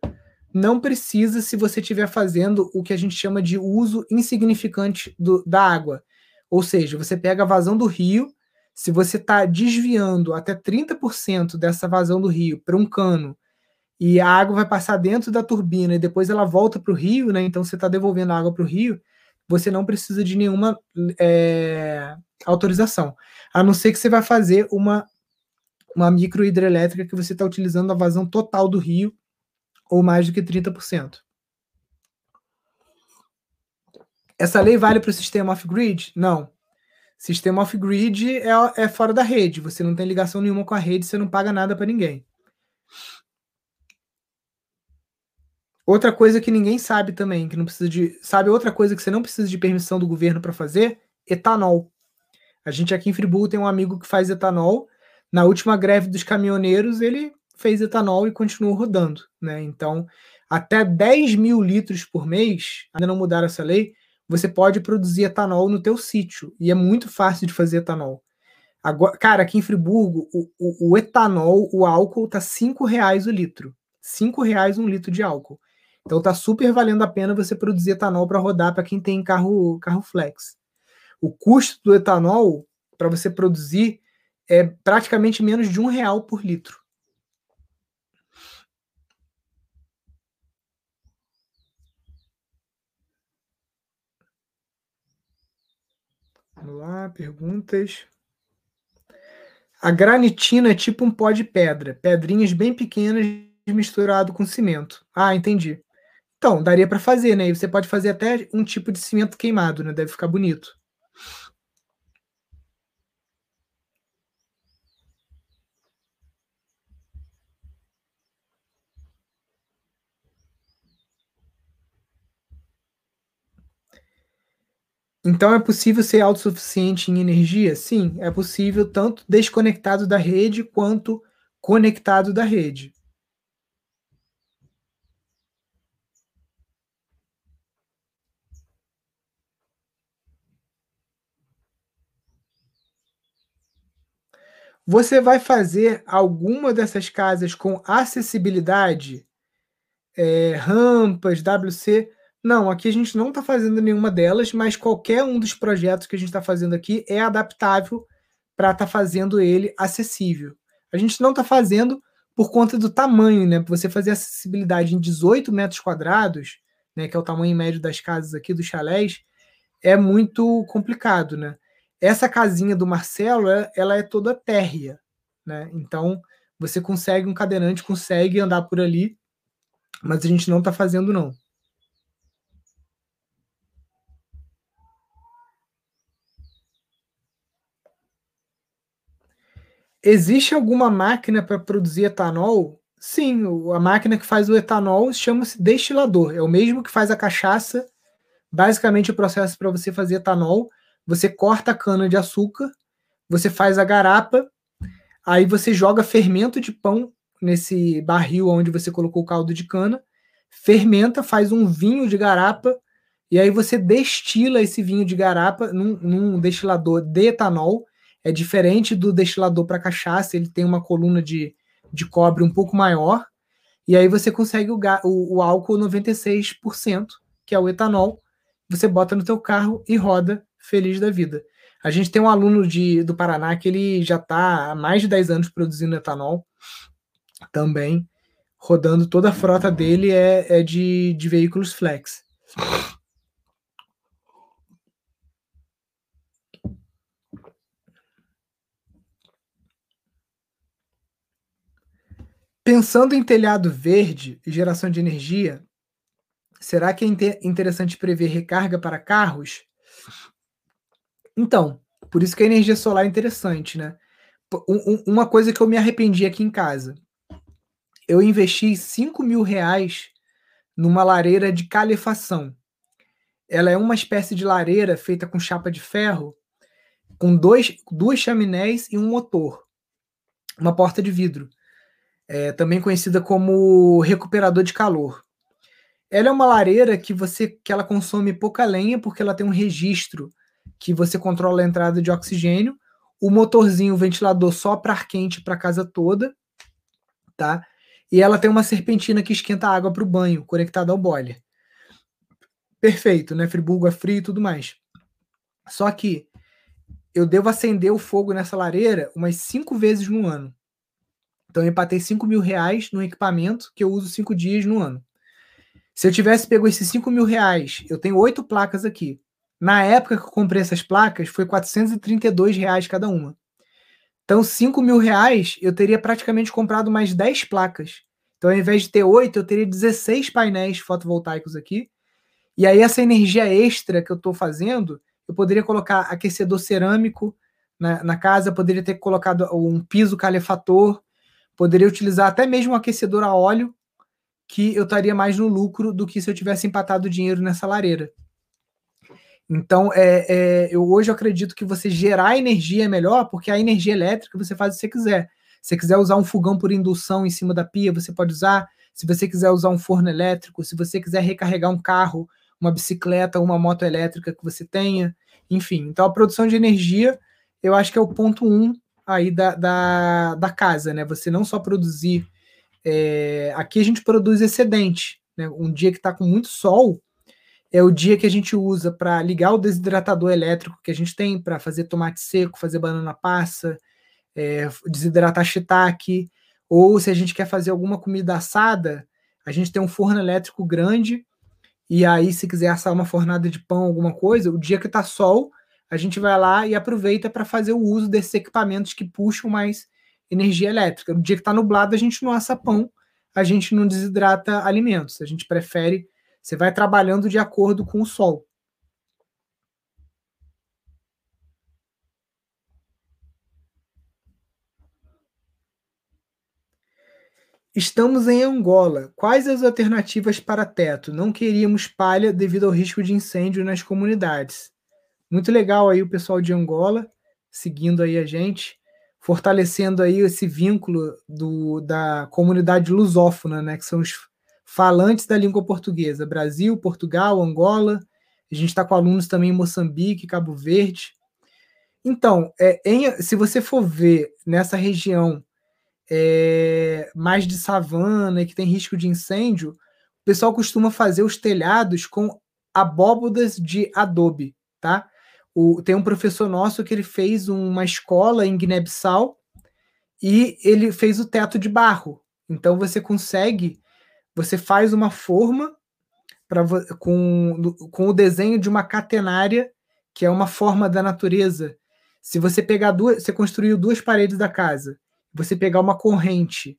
Não precisa se você estiver fazendo o que a gente chama de uso insignificante do, da água. Ou seja, você pega a vazão do rio, se você está desviando até 30% dessa vazão do rio para um cano e a água vai passar dentro da turbina e depois ela volta para o rio, né? Então você está devolvendo a água para o rio, você não precisa de nenhuma é, autorização. A não ser que você vai fazer uma, uma micro hidrelétrica que você está utilizando a vazão total do rio, ou mais do que 30%. Essa lei vale para o sistema off-grid? Não. Sistema off-grid é, é fora da rede. Você não tem ligação nenhuma com a rede, você não paga nada para ninguém. Outra coisa que ninguém sabe também, que não precisa de. Sabe outra coisa que você não precisa de permissão do governo para fazer? Etanol. A gente aqui em Friburgo tem um amigo que faz etanol. Na última greve dos caminhoneiros, ele fez etanol e continuou rodando. Né? Então, até 10 mil litros por mês, ainda não mudaram essa lei, você pode produzir etanol no teu sítio. E é muito fácil de fazer etanol. Agora, cara, aqui em Friburgo, o, o, o etanol, o álcool, tá cinco reais o litro. Cinco reais um litro de álcool. Então tá super valendo a pena você produzir etanol para rodar para quem tem carro, carro flex. O custo do etanol para você produzir é praticamente menos de um real por litro. Vamos lá, perguntas. A granitina é tipo um pó de pedra, pedrinhas bem pequenas misturado com cimento. Ah, entendi. Então, daria para fazer, né? E você pode fazer até um tipo de cimento queimado, né? Deve ficar bonito. Então é possível ser autossuficiente em energia? Sim, é possível tanto desconectado da rede quanto conectado da rede. Você vai fazer alguma dessas casas com acessibilidade? É, rampas, WC? Não, aqui a gente não está fazendo nenhuma delas, mas qualquer um dos projetos que a gente está fazendo aqui é adaptável para estar tá fazendo ele acessível. A gente não está fazendo por conta do tamanho, né? Você fazer acessibilidade em 18 metros quadrados, né, que é o tamanho médio das casas aqui, dos chalés, é muito complicado, né? Essa casinha do Marcelo, ela é toda térrea, né? Então, você consegue, um cadeirante consegue andar por ali, mas a gente não está fazendo, não. Existe alguma máquina para produzir etanol? Sim, a máquina que faz o etanol chama-se destilador. É o mesmo que faz a cachaça. Basicamente, o processo para você fazer etanol, você corta a cana de açúcar, você faz a garapa, aí você joga fermento de pão nesse barril onde você colocou o caldo de cana, fermenta, faz um vinho de garapa, e aí você destila esse vinho de garapa num, num destilador de etanol. É diferente do destilador para cachaça, ele tem uma coluna de, de cobre um pouco maior, e aí você consegue o, o, o álcool 96%, que é o etanol, você bota no teu carro e roda feliz da vida. A gente tem um aluno de, do Paraná que ele já está há mais de 10 anos produzindo etanol também, rodando toda a frota dele é, é de, de veículos flex. Pensando em telhado verde e geração de energia, será que é interessante prever recarga para carros? Então, por isso que a energia solar é interessante, né? Uma coisa que eu me arrependi aqui em casa. Eu investi 5 mil reais numa lareira de calefação. Ela é uma espécie de lareira feita com chapa de ferro, com dois, duas chaminés e um motor. Uma porta de vidro é, também conhecida como recuperador de calor. Ela é uma lareira que você que ela consome pouca lenha porque ela tem um registro que você controla a entrada de oxigênio, o motorzinho, o ventilador sopra ar quente para a casa toda, tá? E ela tem uma serpentina que esquenta a água para o banho, conectada ao boiler. Perfeito, né? Friburgo é frio e tudo mais. Só que eu devo acender o fogo nessa lareira umas cinco vezes no ano. Então eu empatei 5 mil reais no equipamento que eu uso cinco dias no ano. Se eu tivesse pego esses 5 mil reais, eu tenho oito placas aqui. Na época que eu comprei essas placas, foi 432 reais cada uma. Então, 5 mil reais, eu teria praticamente comprado mais 10 placas. Então, ao invés de ter 8, eu teria 16 painéis fotovoltaicos aqui. E aí, essa energia extra que eu estou fazendo, eu poderia colocar aquecedor cerâmico na, na casa, poderia ter colocado um piso calefator, Poderia utilizar até mesmo um aquecedor a óleo, que eu estaria mais no lucro do que se eu tivesse empatado dinheiro nessa lareira. Então, é, é, eu hoje acredito que você gerar energia é melhor, porque a energia elétrica você faz o que você quiser. Se você quiser usar um fogão por indução em cima da pia, você pode usar. Se você quiser usar um forno elétrico, se você quiser recarregar um carro, uma bicicleta, uma moto elétrica que você tenha, enfim. Então, a produção de energia, eu acho que é o ponto um aí da, da, da casa, né? Você não só produzir. É, aqui a gente produz excedente. Né? Um dia que está com muito sol é o dia que a gente usa para ligar o desidratador elétrico que a gente tem para fazer tomate seco, fazer banana passa, é, desidratar shiitake, ou se a gente quer fazer alguma comida assada, a gente tem um forno elétrico grande e aí se quiser assar uma fornada de pão, alguma coisa, o dia que está sol, a gente vai lá e aproveita para fazer o uso desses equipamentos que puxam mais energia elétrica. No dia que está nublado, a gente não assa pão, a gente não desidrata alimentos, a gente prefere. Você vai trabalhando de acordo com o sol. Estamos em Angola. Quais as alternativas para teto? Não queríamos palha devido ao risco de incêndio nas comunidades. Muito legal aí o pessoal de Angola seguindo aí a gente, fortalecendo aí esse vínculo do, da comunidade lusófona, né, que são os falantes da língua portuguesa, Brasil, Portugal, Angola. A gente está com alunos também em Moçambique, Cabo Verde. Então, é, em, se você for ver nessa região é, mais de savana e que tem risco de incêndio, o pessoal costuma fazer os telhados com abóbodas de adobe, tá? O, tem um professor nosso que ele fez uma escola em Guiné-Bissau e ele fez o teto de barro. Então você consegue, você faz uma forma pra, com, com o desenho de uma catenária, que é uma forma da natureza. Se você pegar duas, você construiu duas paredes da casa, você pegar uma corrente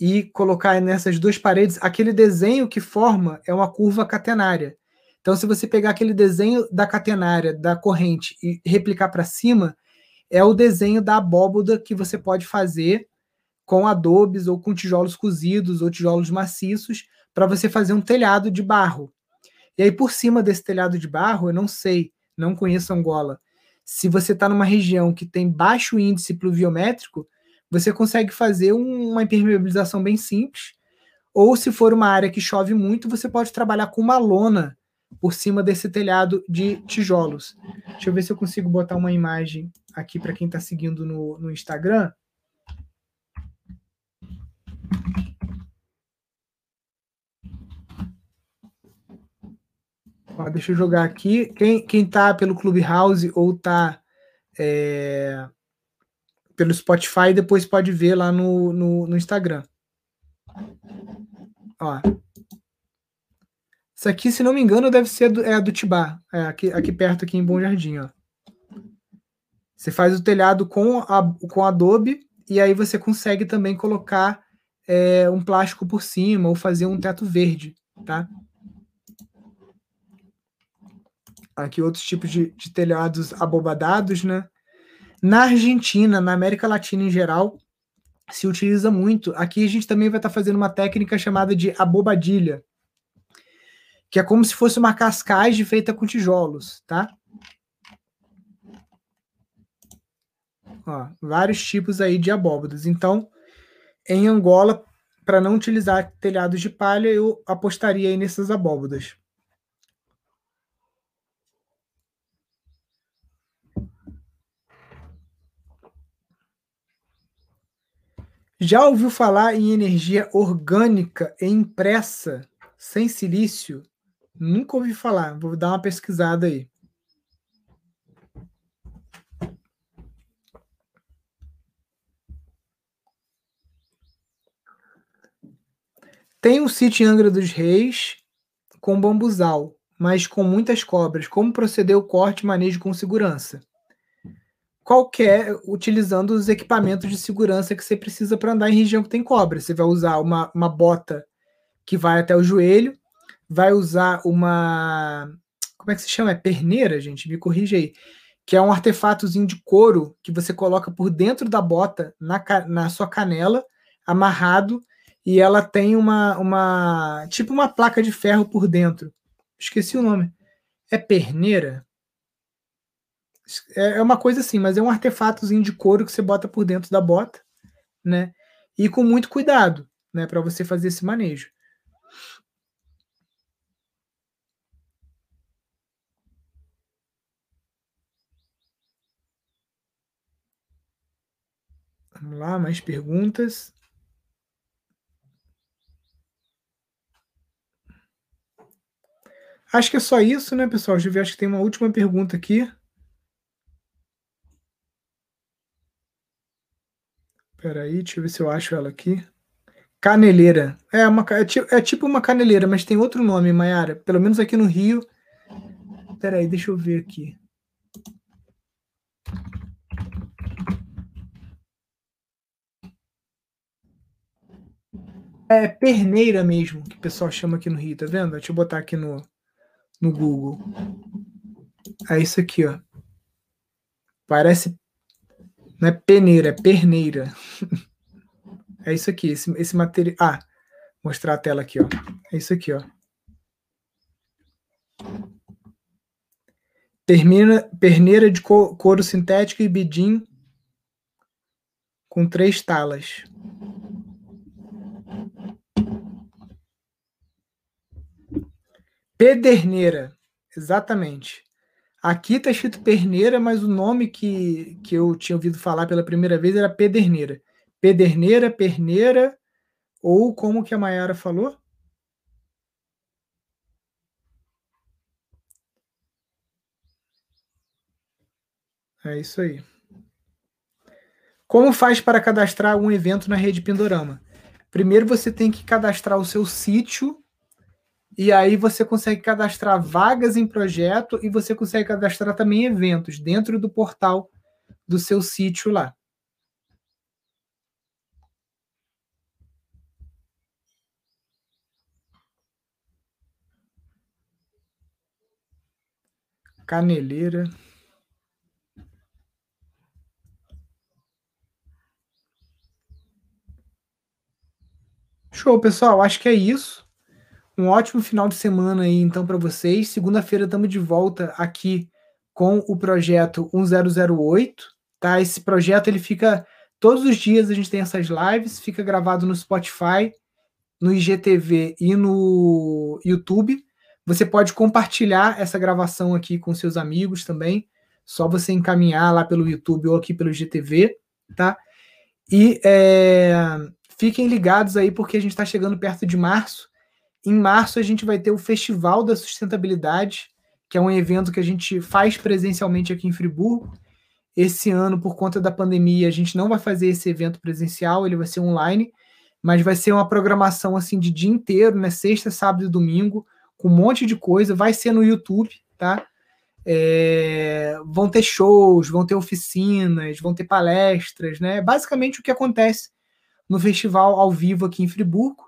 e colocar nessas duas paredes, aquele desenho que forma é uma curva catenária. Então, se você pegar aquele desenho da catenária, da corrente, e replicar para cima, é o desenho da abóboda que você pode fazer com adobes ou com tijolos cozidos ou tijolos maciços para você fazer um telhado de barro. E aí, por cima desse telhado de barro, eu não sei, não conheço Angola. Se você está numa região que tem baixo índice pluviométrico, você consegue fazer uma impermeabilização bem simples. Ou se for uma área que chove muito, você pode trabalhar com uma lona por cima desse telhado de tijolos. Deixa eu ver se eu consigo botar uma imagem aqui para quem está seguindo no, no Instagram. Ó, deixa eu jogar aqui. Quem, quem tá pelo Clubhouse ou tá é, pelo Spotify, depois pode ver lá no, no, no Instagram. Ó. Isso aqui, se não me engano, deve ser do, é a do Tibá. É aqui, aqui perto, aqui em Bom Jardim, ó. Você faz o telhado com, a, com Adobe e aí você consegue também colocar é, um plástico por cima ou fazer um teto verde, tá? Aqui outros tipos de, de telhados abobadados, né? Na Argentina, na América Latina em geral, se utiliza muito. Aqui a gente também vai estar tá fazendo uma técnica chamada de abobadilha, que é como se fosse uma cascagem feita com tijolos, tá? Ó, vários tipos aí de abóbadas. Então, em Angola, para não utilizar telhados de palha, eu apostaria aí nessas abóbadas. Já ouviu falar em energia orgânica e impressa sem silício? Nunca ouvi falar. Vou dar uma pesquisada aí. Tem um sítio em Angra dos Reis com bambuzal, mas com muitas cobras. Como proceder o corte e manejo com segurança? qualquer utilizando os equipamentos de segurança que você precisa para andar em região que tem cobra. Você vai usar uma, uma bota que vai até o joelho, vai usar uma. Como é que se chama? É perneira, gente? Me corrija aí. Que é um artefatozinho de couro que você coloca por dentro da bota, na, na sua canela, amarrado, e ela tem uma, uma. Tipo uma placa de ferro por dentro. Esqueci o nome. É perneira? É, é uma coisa assim, mas é um artefatozinho de couro que você bota por dentro da bota, né? E com muito cuidado, né, para você fazer esse manejo. Vamos lá, mais perguntas. Acho que é só isso, né, pessoal? Deixa eu ver, acho que tem uma última pergunta aqui. Peraí, deixa eu ver se eu acho ela aqui. Caneleira. É, uma, é, é tipo uma caneleira, mas tem outro nome, Mayara. Pelo menos aqui no Rio. Peraí, deixa eu ver aqui. É perneira mesmo, que o pessoal chama aqui no Rio, tá vendo? Deixa eu botar aqui no, no Google. É isso aqui, ó. Parece não é peneira, é perneira. é isso aqui, esse, esse material. Ah, mostrar a tela aqui, ó. É isso aqui, ó. Perneira, perneira de couro sintético e bidim com três talas. Pederneira, exatamente. Aqui está escrito perneira, mas o nome que, que eu tinha ouvido falar pela primeira vez era pederneira. Pederneira, perneira, ou como que a Mayara falou? É isso aí. Como faz para cadastrar um evento na rede Pindorama? Primeiro você tem que cadastrar o seu sítio e aí você consegue cadastrar vagas em projeto e você consegue cadastrar também eventos dentro do portal do seu sítio lá. Caneleira. Show, pessoal. Acho que é isso. Um ótimo final de semana aí, então, para vocês. Segunda-feira estamos de volta aqui com o projeto 1008, tá? Esse projeto ele fica todos os dias a gente tem essas lives, fica gravado no Spotify, no IGTV e no YouTube. Você pode compartilhar essa gravação aqui com seus amigos também. Só você encaminhar lá pelo YouTube ou aqui pelo IGTV, tá? E é, fiquem ligados aí porque a gente está chegando perto de março. Em março a gente vai ter o Festival da Sustentabilidade, que é um evento que a gente faz presencialmente aqui em Friburgo. Esse ano, por conta da pandemia, a gente não vai fazer esse evento presencial, ele vai ser online, mas vai ser uma programação assim de dia inteiro, né? Sexta, sábado e domingo, com um monte de coisa. Vai ser no YouTube, tá? É, vão ter shows, vão ter oficinas, vão ter palestras, né? Basicamente o que acontece no festival ao vivo aqui em Friburgo,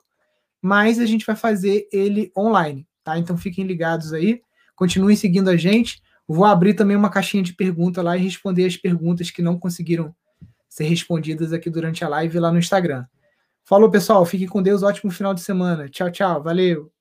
mas a gente vai fazer ele online, tá? Então fiquem ligados aí, continuem seguindo a gente. Vou abrir também uma caixinha de pergunta lá e responder as perguntas que não conseguiram ser respondidas aqui durante a live lá no Instagram. Falou, pessoal. Fiquem com Deus. Ótimo final de semana. Tchau, tchau. Valeu.